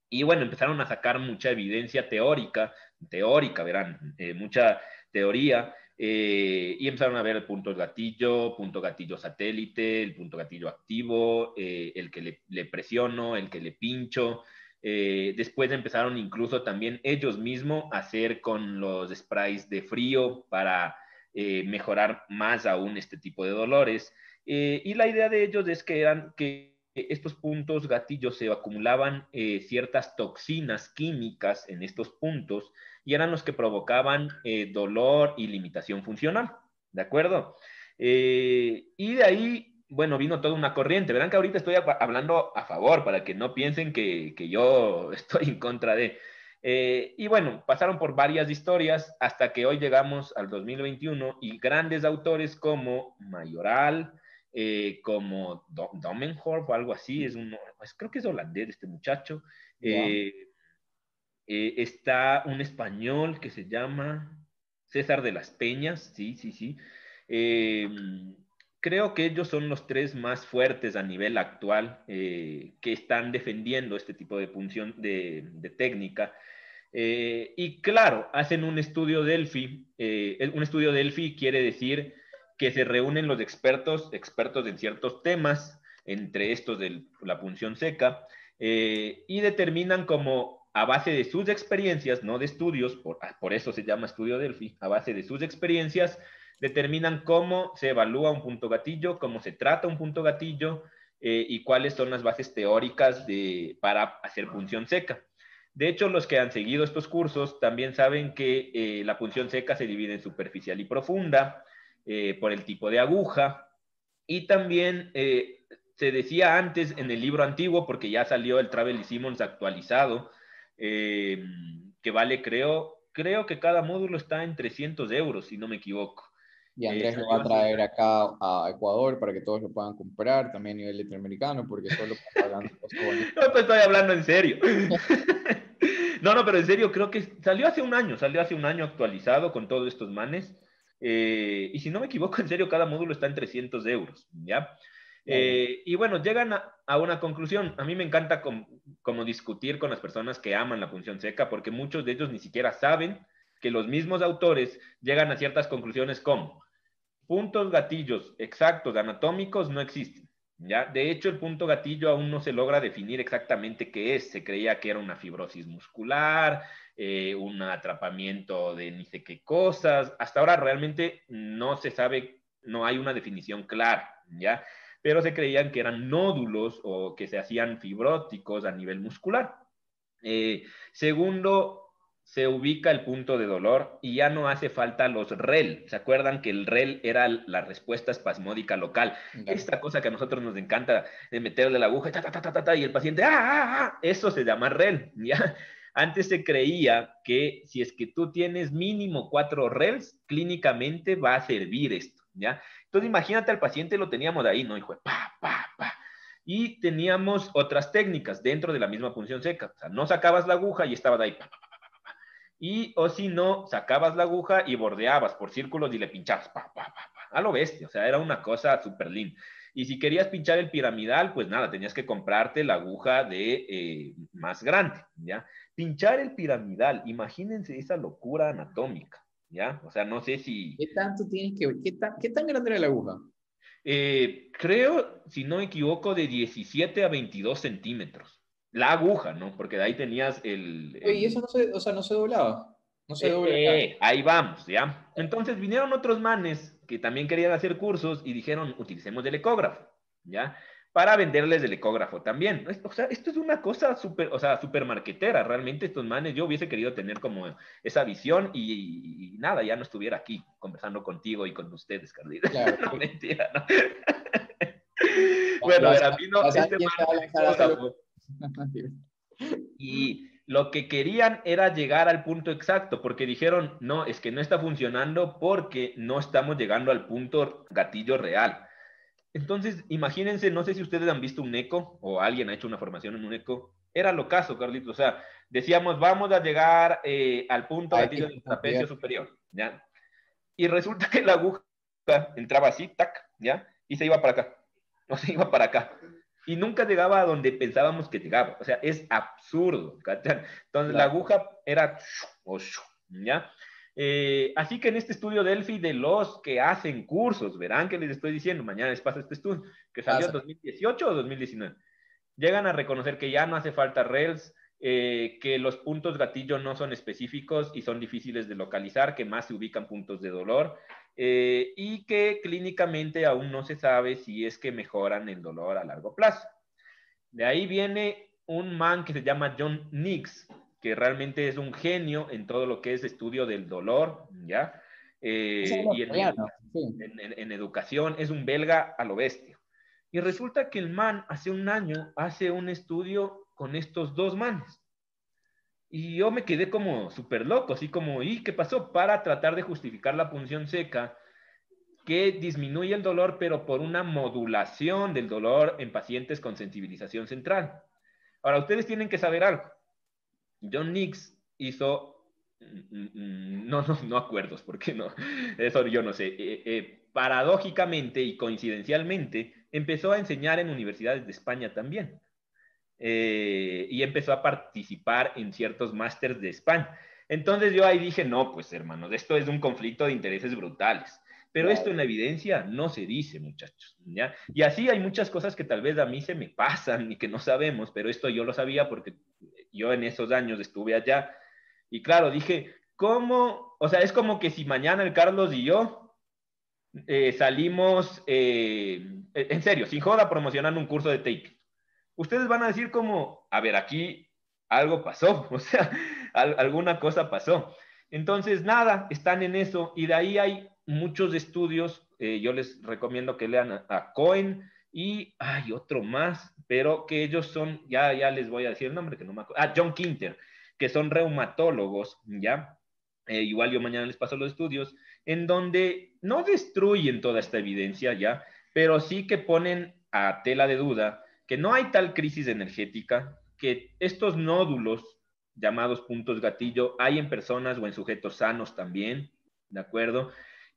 Y bueno, empezaron a sacar mucha evidencia teórica, teórica, verán, eh, mucha teoría, eh, y empezaron a ver el punto gatillo, punto gatillo satélite, el punto gatillo activo, eh, el que le, le, presiono, el que le pincho. Después empezaron incluso también ellos mismos a hacer con los sprays de frío para eh, mejorar más aún este tipo de dolores. Eh, y la idea de ellos es que eran que estos puntos gatillos se acumulaban eh, ciertas toxinas químicas en estos puntos y eran los que provocaban dolor y limitación funcional, ¿de acuerdo? Y de ahí, bueno, vino toda una corriente. Verán que ahorita estoy hablando a favor para que no piensen que, que yo <laughs> estoy en contra de... Eh, y bueno, pasaron por varias historias hasta que hoy llegamos al 2021 y grandes autores como Mayoral, eh, como Domenhorf o algo así, es un, pues creo que es holandés este muchacho. Eh, está un español que se llama César de las Peñas, sí, sí, sí. creo que ellos son los tres más fuertes a nivel actual que están defendiendo este tipo de función de, de técnica. Eh, y claro, hacen un estudio Delphi. Eh, un estudio Delphi quiere decir que se reúnen los expertos, expertos en ciertos temas, entre estos de la punción seca, eh, y determinan como a base de sus experiencias, no de estudios, por, ah, por eso se llama estudio Delphi, a base de sus experiencias, determinan cómo se evalúa un punto gatillo, cómo se trata un punto gatillo y cuáles son las bases teóricas para hacer punción seca. De hecho, los que han seguido estos cursos también saben que eh, la punción seca se divide en superficial y profunda eh, por el tipo de aguja. Y también eh, se decía antes en el libro antiguo, porque ya salió el Travel Simmons actualizado, que vale, creo, creo que cada módulo está en 300 euros, si no me equivoco. Y Andrés lo va a traer acá a Ecuador para que todos lo puedan comprar, también a nivel latinoamericano, porque solo pagando <laughs> No, pues estoy hablando en serio. <laughs> no, no, pero en serio, creo que salió hace un año, salió hace un año actualizado con todos estos manes. Eh, y si no me equivoco, en serio, cada módulo está en 300 euros, ¿ya? Eh, y bueno, llegan a, una conclusión. A mí me encanta como discutir con las personas que aman la función seca, porque muchos de ellos ni siquiera saben que los mismos autores llegan a ciertas conclusiones como puntos gatillos exactos anatómicos no existen. ¿ya? De hecho, el punto gatillo aún no se logra definir exactamente qué es. Se creía que era una fibrosis muscular, eh, un atrapamiento de ni sé qué cosas. Hasta ahora realmente no se sabe, no hay una definición clara, ¿ya? Pero se creían que eran nódulos o que se hacían fibróticos a nivel muscular. Eh, segundo, se ubica el punto de dolor y ya no hace falta los REL. ¿Se acuerdan que el REL era la respuesta espasmódica local? Esta cosa que a nosotros nos encanta de meterle la aguja y el paciente, ¡ah, ah, ah! Eso se llama REL, <laughs> ¿ya? Antes se creía que si es que tú tienes mínimo cuatro RELs, clínicamente va a servir esto, ¿ya? Entonces imagínate al paciente, lo teníamos ahí, ¿no? Hijo, pa, pa, pa. Y teníamos otras técnicas dentro de la misma punción seca. O sea, no sacabas la aguja y estabas ahí, pa, pa, y o si no, sacabas la aguja y bordeabas por círculos y le pinchabas, pa, pa, pa, a lo bestia, o sea, era una cosa súper linda. Y si querías pinchar el piramidal, pues nada, tenías que comprarte la aguja de eh, más grande, ¿ya? Pinchar el piramidal, imagínense esa locura anatómica, ¿ya? O sea, no sé si... ¿Qué tanto tienes que qué tan, qué tan grande era la aguja? Eh, creo, si no me equivoco, de 17 a 22 centímetros la aguja, ¿no? Porque de ahí tenías el... y eso no se, o sea, no se doblaba. No se eh, eh, ahí vamos, ¿ya? Entonces vinieron otros manes que también querían hacer cursos y dijeron, utilicemos el ecógrafo, ¿ya? Para venderles el ecógrafo también. O sea, esto es una cosa súper, o sea, súper marquetera. Realmente estos manes, yo hubiese querido tener como esa visión y, nada, ya no estuviera aquí conversando contigo y con ustedes, Carlita. <laughs> Claro. no, mentira, ¿no? <laughs> bueno, a mí no, este man, <laughs> y lo que querían era llegar al punto exacto, porque dijeron, no, es que no está funcionando porque no estamos llegando al punto gatillo real. Entonces, imagínense, no sé si ustedes han visto un eco o alguien ha hecho una formación en un eco. Era lo caso, Carlitos. O sea, decíamos, vamos a llegar eh, al punto gatillo del trapecio superior, ¿ya? Y resulta que la aguja entraba así, tac, ¿ya? Y se iba para acá, o se iba para acá y nunca llegaba a donde pensábamos que llegaba. O sea, es absurdo. Entonces la aguja era ¿ya? Eh, así que en este estudio Delphi de los que hacen cursos, verán que les estoy diciendo, mañana les pasa este estudio, que salió en 2018 o 2019, llegan a reconocer que ya no hace falta Rails, eh, que los puntos gatillo no son específicos y son difíciles de localizar, que más se ubican puntos de dolor, eh, y que clínicamente aún no se sabe si es que mejoran el dolor a largo plazo. De ahí viene un man que se llama John Nix, que realmente es un genio en todo lo que es estudio del dolor, ¿ya? Eh, y en, educación es un belga a lo bestia. Y resulta que el man hace un año hace un estudio con estos dos manes. Y yo me quedé como súper loco, así como, ¿y qué pasó? Para tratar de justificar la punción seca, que disminuye el dolor, pero por una modulación del dolor en pacientes con sensibilización central. Ahora, ustedes tienen que saber algo. John Nix hizo, mm, mm, mm, no, no, no acuerdos, porque no, <laughs> eso yo no sé. Eh, eh, paradójicamente y coincidencialmente, empezó a enseñar en universidades de España también. Eh, y empezó a participar en ciertos másters de España. Entonces yo ahí dije, no, pues hermanos, esto es un conflicto de intereses brutales. Pero esto en la evidencia no se dice, muchachos. ¿ya? Y así hay muchas cosas que tal vez a mí se me pasan y que no sabemos, pero esto yo lo sabía porque yo en esos años estuve allá. Y claro, dije, ¿cómo? O sea, es como que si mañana el Carlos y yo eh, salimos, eh, en serio, sin joda, promocionando un curso de tape. Ustedes van a decir como, a ver, aquí algo pasó, <laughs> o sea, alguna cosa pasó. Entonces, nada, están en eso y de ahí hay muchos estudios, eh, yo les recomiendo que lean a, Cohen y hay otro más, pero que ellos son, ya, ya les voy a decir el nombre, que no me acuerdo, ah, John Quinter, que son reumatólogos, ¿ya? Eh, igual yo mañana les paso los estudios, en donde no destruyen toda esta evidencia, ¿ya? Pero sí que ponen a tela de duda que no hay tal crisis energética, que estos nódulos llamados puntos gatillo hay en personas o en sujetos sanos también, ¿de acuerdo?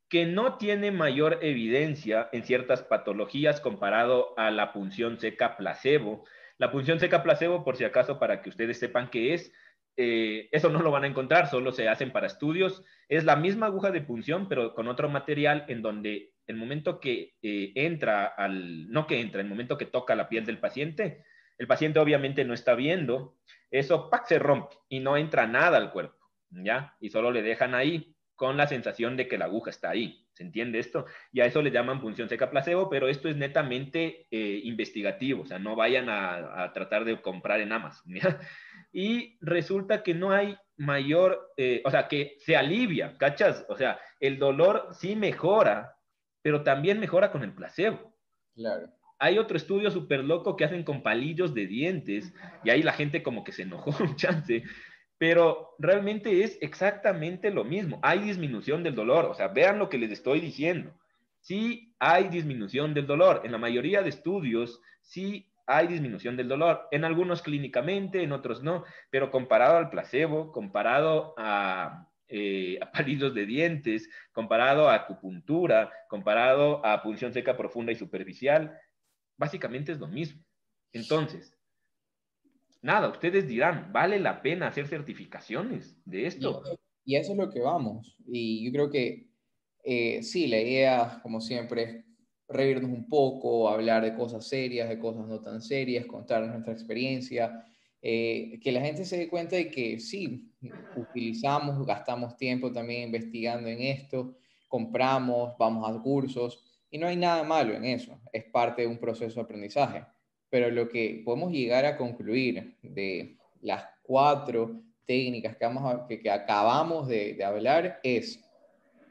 que no tiene mayor evidencia en ciertas patologías comparado a la punción seca placebo. La punción seca placebo, por si acaso, para que ustedes sepan qué es, eh, eso no lo van a encontrar, solo se hacen para estudios. Es la misma aguja de punción, pero con otro material en donde el momento que eh, entra al, no que entra, el momento que toca la piel del paciente, el paciente obviamente no está viendo, eso ¡pac! se rompe y no entra nada al cuerpo, ¿ya? Y solo le dejan ahí con la sensación de que la aguja está ahí. ¿Se entiende esto? Y a eso le llaman punción seca placebo, pero esto es netamente eh, investigativo, o sea, no vayan a, tratar de comprar en Amazon. <laughs> Y resulta que no hay mayor, eh, o sea, que se alivia, ¿cachas? O sea, el dolor sí mejora, pero también mejora con el placebo. Claro. Hay otro estudio súper loco que hacen con palillos de dientes y ahí la gente como que se enojó un <laughs> chance pero realmente es exactamente lo mismo. Hay disminución del dolor, o sea, vean lo que les estoy diciendo. Sí hay disminución del dolor. En la mayoría de estudios, sí hay disminución del dolor. En algunos clínicamente, en otros no, pero comparado al placebo, comparado a, eh, <laughs> de dientes, comparado a acupuntura, comparado a punción seca profunda y superficial, básicamente es lo mismo. Entonces, nada, ustedes dirán, ¿vale la pena hacer certificaciones de esto? Y, eso es lo que vamos. Y yo creo que eh, sí, la idea, como siempre, es reírnos un poco, hablar de cosas serias, de cosas no tan serias, contar nuestra experiencia, eh, que la gente se dé cuenta de que sí, utilizamos, gastamos tiempo también investigando en esto, compramos, vamos a cursos, y no hay nada malo en eso, es parte de un proceso de aprendizaje pero lo que podemos llegar a concluir de las cuatro técnicas que, acabamos de, de, hablar es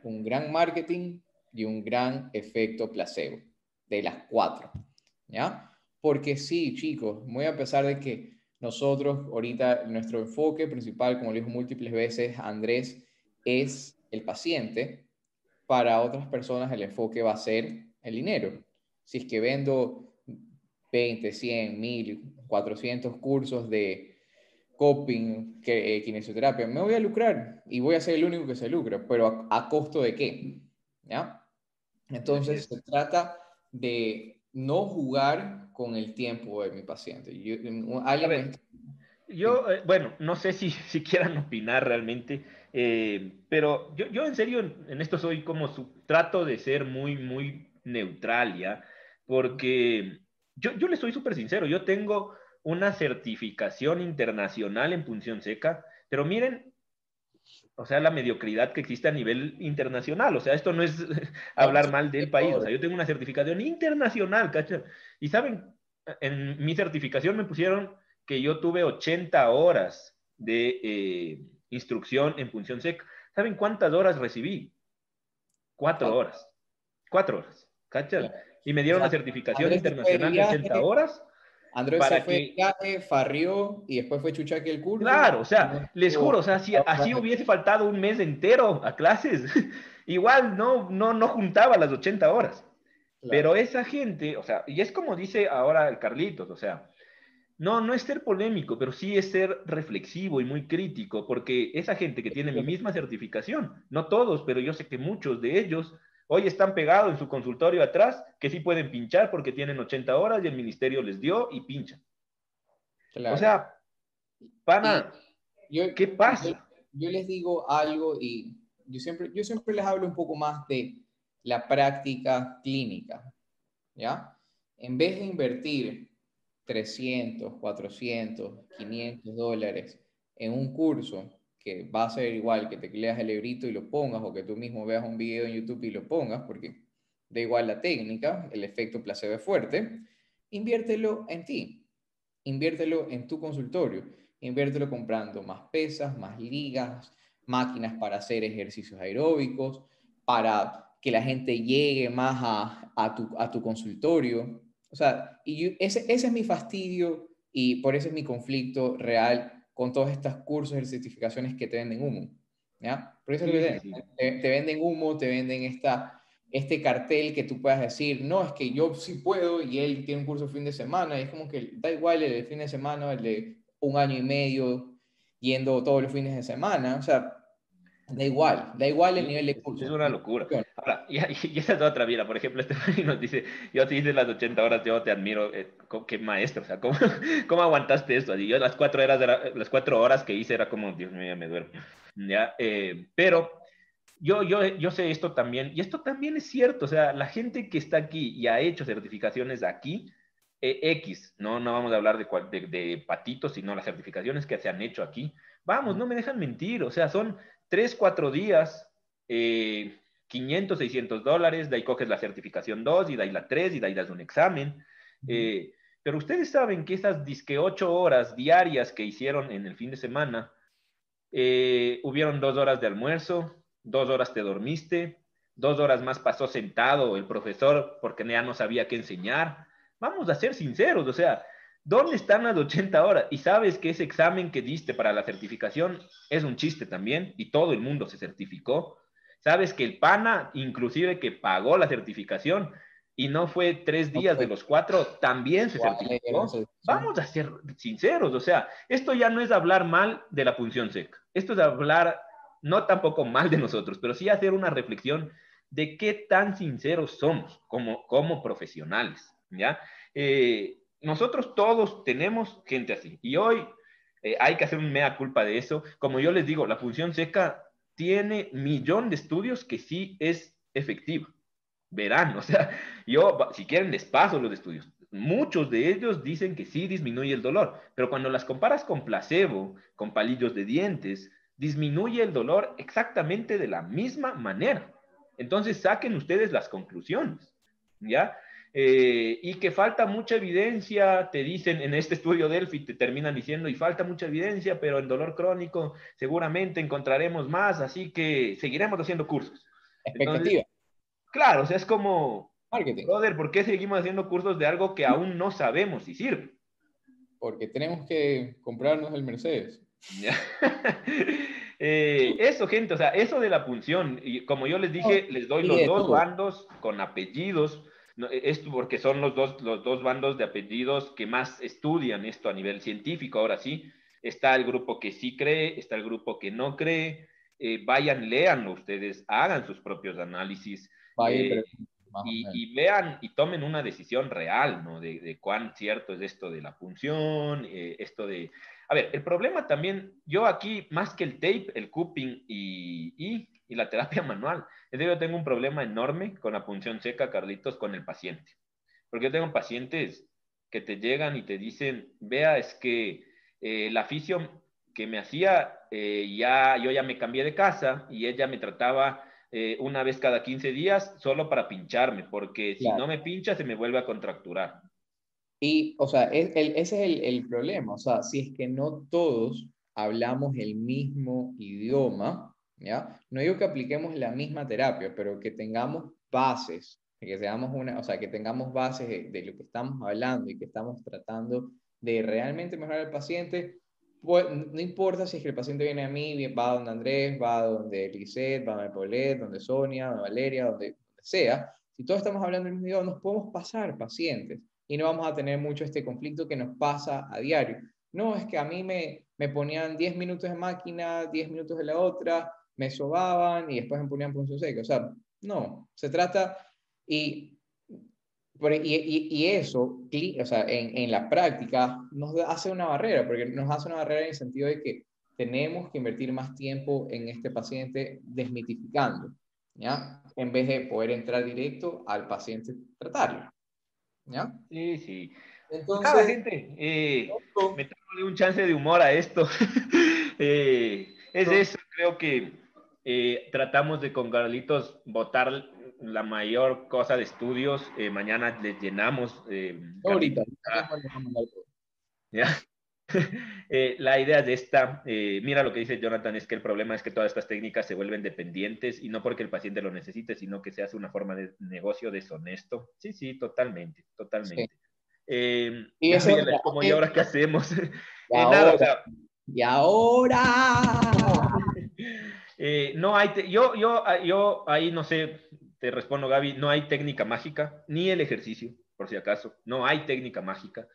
un gran marketing y un gran efecto placebo, de las cuatro, ¿ya? Porque sí, chicos, muy a pesar de que nosotros ahorita nuestro enfoque principal, como lo dijo múltiples veces Andrés, es el paciente, para otras personas el enfoque va a ser el dinero. Si es que vendo 20, 100, 1000, 400 cursos de coping, que, eh, kinesioterapia, me voy a lucrar y voy a ser el único que se lucra, pero a, costo de qué? ¿Ya? Entonces se trata de no jugar con el tiempo de mi paciente. Yo, yo eh, bueno, no sé si, <laughs> si quieran opinar realmente, eh, pero yo, yo en serio en esto soy como su, trato de ser muy, muy neutral, ¿ya? Porque yo, yo le soy súper sincero, yo tengo una certificación internacional en punción seca, pero miren, o sea, la mediocridad que existe a nivel internacional, o sea, esto no es <laughs> hablar mal del país, o sea, yo tengo una certificación internacional, ¿cacha? Y saben, en mi certificación me pusieron que yo tuve 80 horas de eh, instrucción en punción seca. ¿Saben cuántas horas recibí? Cuatro horas. Cuatro horas, ¿cacha? y me dieron una certificación internacional de 60 horas. Andrés para se fue que- de viaje, farrió y después fue chuchaque el curso. Claro, o sea, les juro, o sea, si así hubiese faltado un mes entero a clases, <laughs> igual no, no, no juntaba las 80 horas. Claro. Pero esa gente, o sea, y es como dice ahora el Carlitos, o sea, no, no es ser polémico, pero sí es ser reflexivo y muy crítico, porque esa gente que tiene mi misma certificación, no todos, pero yo sé que muchos de ellos hoy están pegados en su consultorio atrás, que sí pueden pinchar porque tienen 80 horas y el ministerio les dio y pinchan. Claro. O sea, pana, Yo- ¿qué pasa? Yo, yo les digo algo y yo siempre, yo siempre les hablo un poco más de la práctica clínica, ¿ya? En vez de invertir 300, 400, 500 dólares en un curso que va a ser igual que te leas el librito y lo pongas o que tú mismo veas un video en YouTube y lo pongas, porque da igual la técnica, el efecto placebo es fuerte, inviértelo en ti, inviértelo en tu consultorio, inviértelo comprando más pesas, más ligas, máquinas para hacer ejercicios aeróbicos, para que la gente llegue más a, a tu, a tu consultorio. O sea, y yo- ese, ese es mi fastidio y por eso es mi conflicto real con todos estos cursos y certificaciones que te venden humo. ¿Ya? Por eso es Sí, te- sí, sí. te, te venden humo, te venden esta, este cartel que tú puedas decir, no, es que yo sí puedo y él tiene un curso fin de semana. Y es como que da igual el de fin de semana, el de un año y medio yendo todos los fines de semana. O sea, da igual, da igual el nivel de curso. Es una locura. Ahora, y, <laughs> y esa es otra, mira, por ejemplo, <laughs> Estefany nos dice, yo te hice las 80 horas, yo te admiro, eh, qué maestro, o sea, ¿cómo, <laughs> cómo aguantaste esto? Y yo las cuatro, horas era- las cuatro horas que hice era como, Dios mío, ya me duermo. ¿Ya? Eh, pero yo, yo, yo sé esto también, y esto también es cierto, o sea, la gente que está aquí y ha hecho certificaciones aquí, eh, X, no, no vamos a hablar de, de, de patitos, sino las certificaciones que se han hecho aquí. Vamos, no me dejan mentir, o sea, son tres, cuatro días, eh, 500, 600 dólares, de ahí coges la certificación 2 y de ahí la 3 y de ahí das un examen. Eh, pero ustedes saben que esas disque 8 horas diarias que hicieron en el fin de semana, eh, hubieron dos horas de almuerzo, dos horas te dormiste, dos horas más pasó sentado el profesor porque ya no sabía qué enseñar. Vamos a ser sinceros, o sea, ¿dónde están las 80 horas? Y sabes que ese examen que diste para la certificación es un chiste también y todo el mundo se certificó. Sabes que el PANA, inclusive que pagó la certificación y no fue tres días de los cuatro, también se certificó. sí. Vamos a ser sinceros, o sea, esto ya no es hablar mal de la punción seca, esto es hablar no tampoco mal de nosotros, pero sí hacer una reflexión de qué tan sinceros somos como, como profesionales, ¿ya? Eh, nosotros todos tenemos gente así y hoy eh, hay que hacer un mea culpa de eso. Como yo les digo, la función seca tiene millón de estudios que sí es efectiva. Verán, o sea, yo, si quieren, les paso los estudios. Muchos de ellos dicen que sí disminuye el dolor, pero cuando las comparas con placebo, con palillos de dientes, disminuye el dolor exactamente de la misma manera. Entonces saquen ustedes las conclusiones, ¿ya? Eh, y que falta mucha evidencia, te dicen en este estudio Delphi, te terminan diciendo, y falta mucha evidencia, pero en dolor crónico seguramente encontraremos más, así que seguiremos haciendo cursos. Expectativa, Claro, o sea, es como, marketing, brother, ¿por qué seguimos haciendo cursos de algo que aún no sabemos si sirve? porque tenemos que comprarnos el Mercedes. <laughs> Eh, eso, gente, o sea, eso de la punción, y como yo les dije, les doy los dos todo. bandos con apellidos, no, esto porque son los dos, los dos bandos de apellidos que más estudian esto a nivel científico, ahora sí, está el grupo que sí cree, está el grupo que no cree, eh, vayan, léanlo ustedes, hagan sus propios análisis, Vaya, Eh, y, vean y tomen una decisión real, ¿no? De, de cuán cierto es esto de la punción, eh, esto de... A ver, el problema también, yo aquí, más que el tape, el cupping y, y, y la terapia <laughs> manual, es que yo tengo un problema enorme con la punción seca, Carlitos, con el paciente. Porque yo tengo pacientes que te llegan y te dicen, vea, es que eh, la fisio que me hacía, eh, ya, yo ya me cambié de casa y ella me trataba eh, una vez cada 15 días solo para pincharme, porque si Claro. no me pincha se me vuelve a contracturar. Y, o sea, es- el- ese es el, el problema. O sea, si es que no todos hablamos el mismo idioma, ¿ya? No digo que apliquemos la misma terapia, pero que tengamos bases que seamos una, o sea, que tengamos bases de, de, lo que estamos hablando y que estamos tratando de realmente mejorar al paciente, no importa si es que el paciente viene a mí, va a donde Andrés, va a donde Lisette, va a Paulette, donde Sonia, donde Valeria, donde, sea, si todos estamos hablando del mismo idioma, nos podemos pasar pacientes y no vamos a tener mucho este conflicto que nos pasa a diario. No, es que a mí me, me ponían 10 minutos de máquina, 10 minutos de la otra, me sobaban y después me ponían punción seca. O sea, no, se trata, y, y eso, o sea, en, en, la práctica nos hace una barrera, porque nos hace una barrera en el sentido de que tenemos que invertir más tiempo en este paciente desmitificando, ¿ya? En vez de poder entrar directo al paciente tratarlo, ¿ya? Sí, sí. Entonces, Cada gente, eh, meterle un chance de humor a esto. <laughs> eh, es eso, creo que eh, tratamos de con Carlitos votar la mayor cosa de estudios. Eh, mañana les llenamos. Eh, Ahorita. ¿Ya? <laughs> Eh, la idea de esta, eh, mira lo que dice Jonathan, es que el problema es que todas estas técnicas se vuelven dependientes y no porque el paciente lo necesite, sino que se hace una forma de negocio deshonesto. Sí, sí, totalmente, totalmente. Eh, y eso, como, ¿y ahora qué hacemos? <laughs> Y ahora. y <laughs> ahora. no hay, yo, yo, yo ahí no sé, te respondo Gaby, no hay técnica mágica, ni el ejercicio, por si acaso, no hay técnica mágica.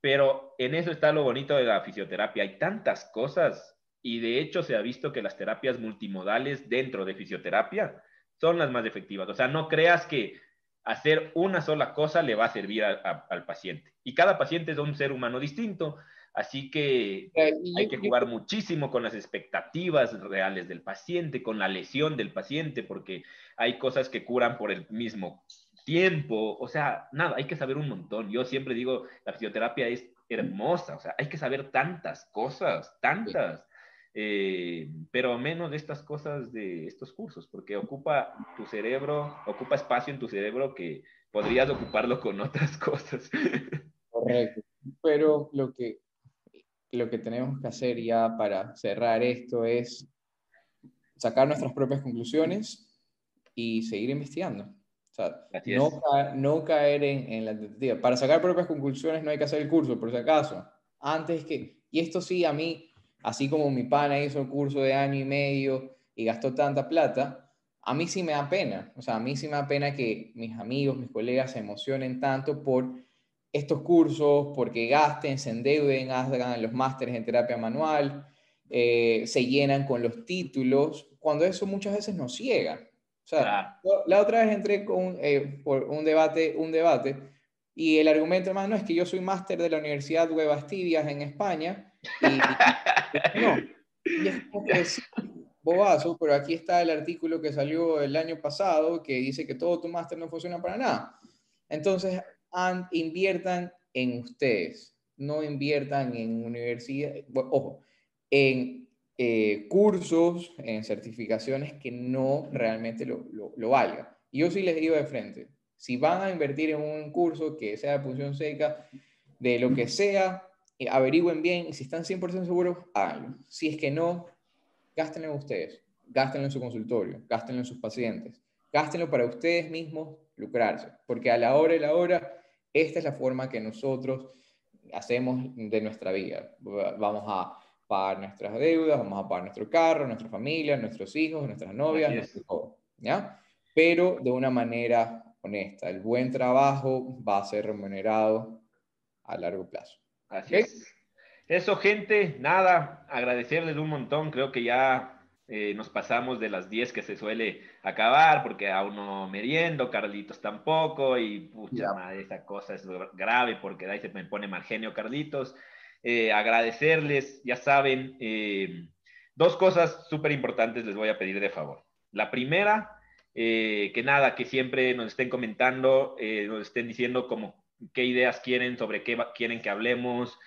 Pero en eso está lo bonito de la fisioterapia. Hay tantas cosas y de hecho se ha visto que las terapias multimodales dentro de fisioterapia son las más efectivas. O sea, no creas que hacer una sola cosa le va a servir al paciente. Y cada paciente es un ser humano distinto. Así que hay que jugar muchísimo con las expectativas reales del paciente, con la lesión del paciente, porque hay cosas que curan por el mismo tiempo, o sea, nada, hay que saber un montón. Yo siempre digo, la fisioterapia es hermosa, o sea, hay que saber tantas cosas, tantas, eh, pero menos de estas cosas de estos cursos, porque ocupa tu cerebro, ocupa espacio en tu cerebro que podrías ocuparlo con otras <laughs> cosas. Correcto, pero lo que, lo que tenemos que hacer ya para cerrar esto es sacar nuestras propias conclusiones y seguir investigando. O sea, no, no, caer en, en, la tentativa. Para sacar propias conclusiones no hay que hacer el curso, por si acaso. Antes que, y esto sí, a mí, así como mi pana hizo el curso de año y medio y gastó tanta plata, a mí sí me da pena. O sea, a mí sí me da pena que mis amigos, mis colegas se emocionen tanto por estos cursos, porque gasten, se endeuden, hagan los másteres en terapia manual, eh, se llenan con los títulos, cuando eso muchas veces nos ciega. O sea, la otra vez entré con, eh, por un debate, un debate y el argumento más no es que yo soy máster de la Universidad Huevas Tibias en España y, <laughs> no, y es bobazo, pero aquí está el artículo que salió el año pasado que dice que todo tu máster no funciona para nada. Entonces, inviertan en ustedes, no inviertan en universidad, ojo, en eh, cursos, en certificaciones que no realmente lo, lo, valgan. Y yo sí les digo de frente, si van a invertir en un curso que sea de punción seca, de lo que sea, eh, averigüen bien, si están 100% seguros, háganlo. Si es que no, gástenlo en ustedes, gástenlo en su consultorio, gástenlo en sus pacientes, gástenlo para ustedes mismos lucrarse, porque a la hora y la hora, esta es la forma que nosotros hacemos de nuestra vida. Vamos a pagar nuestras deudas, vamos a pagar nuestro carro, nuestra familia, nuestros hijos, nuestras novias, todo, ¿ya? Pero de una manera honesta. El buen trabajo va a ser remunerado a largo plazo. Así es. Eso, gente, nada, agradecerles un montón. Creo que ya eh, nos pasamos de las 10 que se suele acabar, porque aún no meriendo, Carlitos tampoco, y pucha madre, esa cosa es grave porque ahí se me pone mal genio, Carlitos. Eh, agradecerles, ya saben, eh, dos cosas súper importantes les voy a pedir de favor. La primera, eh, que nada, que siempre nos estén comentando, nos estén diciendo como qué ideas quieren, sobre qué quieren que hablemos,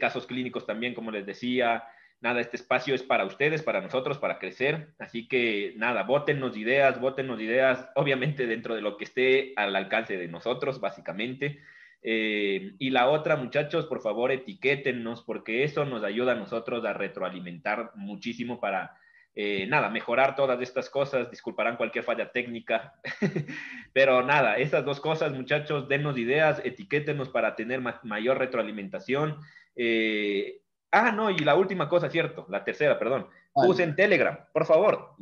casos clínicos también, como les decía. Nada, este espacio es para ustedes, para nosotros, para crecer. Así que nada, votennos ideas, votennos ideas, <laughs> obviamente dentro de lo que esté al alcance de nosotros, básicamente. Eh, y la otra, muchachos, por favor, etiquétennos porque eso nos ayuda a nosotros a retroalimentar muchísimo para eh, nada, mejorar todas estas cosas, disculparán cualquier falla técnica, <laughs> pero nada, esas dos cosas, muchachos, dennos ideas, etiquétenos para tener mayor retroalimentación. Eh, ah, no, y la última cosa, cierto, la tercera, perdón, usen Telegram, por favor,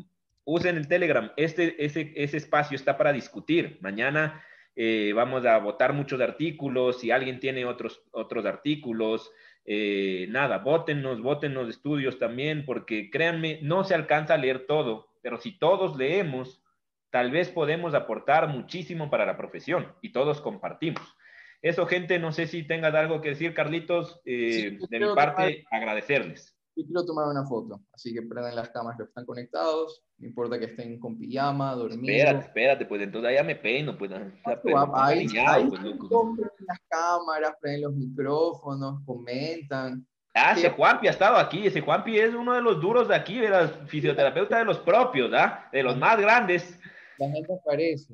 usen el Telegram, este, ese, ese espacio está para discutir, mañana eh, vamos a votar muchos artículos, si alguien tiene otros, otros artículos, eh, nada, votennos, votennos estudios también, porque créanme, no se alcanza a leer todo, pero si todos leemos, tal vez podemos aportar muchísimo para la profesión y todos compartimos. Eso, gente, no sé si tengas algo que decir, Carlitos, eh, de mi parte, agradecerles. Yo quiero tomar una foto, así que prendan las cámaras que están conectados, no importa que estén con pijama, dormidos. Espérate, espérate, pues entonces ya me peino, pues. ahí, ahí pues, las cámaras, prenden los micrófonos, comentan. Ah, ese Juanpi ha estado aquí, ese Juanpi es uno de los duros de aquí, de los fisioterapeutas de los propios, ¿ah? De los más grandes. La gente aparece.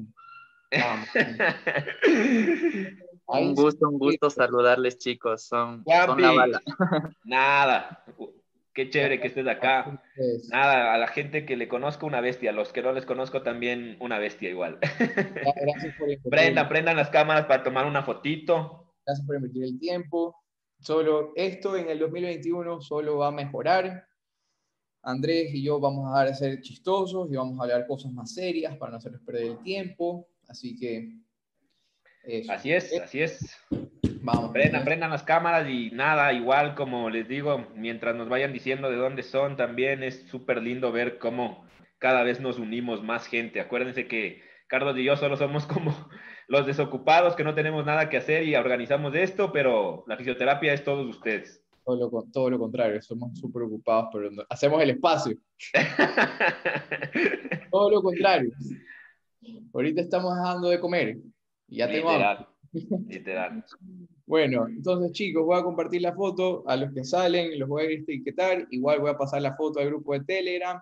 <laughs> un gusto, un gusto saludarles, chicos. Son, son la bala. <laughs> Nada. Qué chévere que estés acá. Nada, a la gente que le conozco una bestia, a los que no les conozco también una bestia igual. <laughs> Gracias por Prendan, prendan las cámaras para tomar una fotito. Gracias por invertir el tiempo. Solo esto en el 2021 solo va a mejorar. Andrés y yo vamos a ser chistosos y vamos a hablar cosas más serias para no hacerles perder el tiempo. Así que. Así es, así es. Vamos. Prendan, prendan las cámaras y nada, igual como les digo, mientras nos vayan diciendo de dónde son, también es súper lindo ver cómo cada vez nos unimos más gente. Acuérdense que Carlos y yo solo somos como <laughs> los desocupados que no tenemos nada que hacer y organizamos esto, pero la fisioterapia es todos ustedes. Todo lo, todo lo contrario, somos súper ocupados, pero hacemos el espacio. <laughs> todo lo contrario. Ahorita estamos dejando de comer. Ya tengo Literal. <laughs> Bueno, entonces chicos, voy a compartir la foto a los que salen, los voy a etiquetar, igual voy a pasar la foto al grupo de Telegram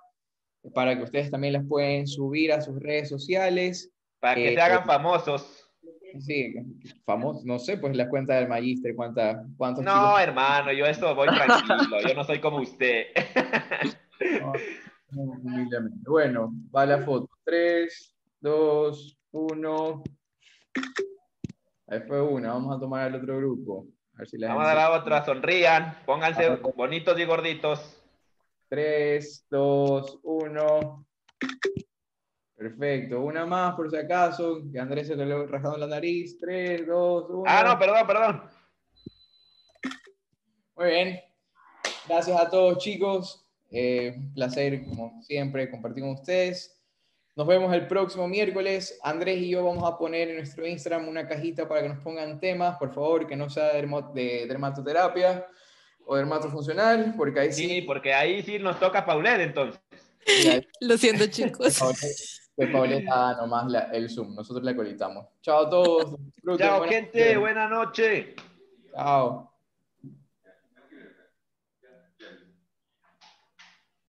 para que ustedes también las pueden subir a sus redes sociales. Para que se hagan famosos. Sí, famosos, no sé, pues la cuenta del Magister, cuánta, cuántos No, hermano, yo esto voy tranquilo, yo no soy como usted. <laughs> bueno, va la foto. 3, 2, 1. Ahí fue una, vamos a tomar el otro grupo. A ver si vamos a dar la otra, sonrían, pónganse bonitos y gorditos. 3, 2, 1. Perfecto, una más por si acaso, que Andrés se le ha rajado la nariz. 3, 2, 1. Ah, no, perdón, perdón. Muy bien. Gracias a todos, chicos. Eh, un placer, como siempre, compartir con ustedes. Nos vemos el próximo miércoles. Andrés y yo vamos a poner en nuestro Instagram una cajita para que nos pongan temas, por favor, que no sea de dermatoterapia o dermatofuncional, porque ahí sí. Sí, porque ahí sí nos toca Paulet entonces. Lo siento, chicos. Pues <laughs> Pauleta nomás el Zoom, nosotros la colitamos. Chao a todos. Chao, gente, buena noche. Chao.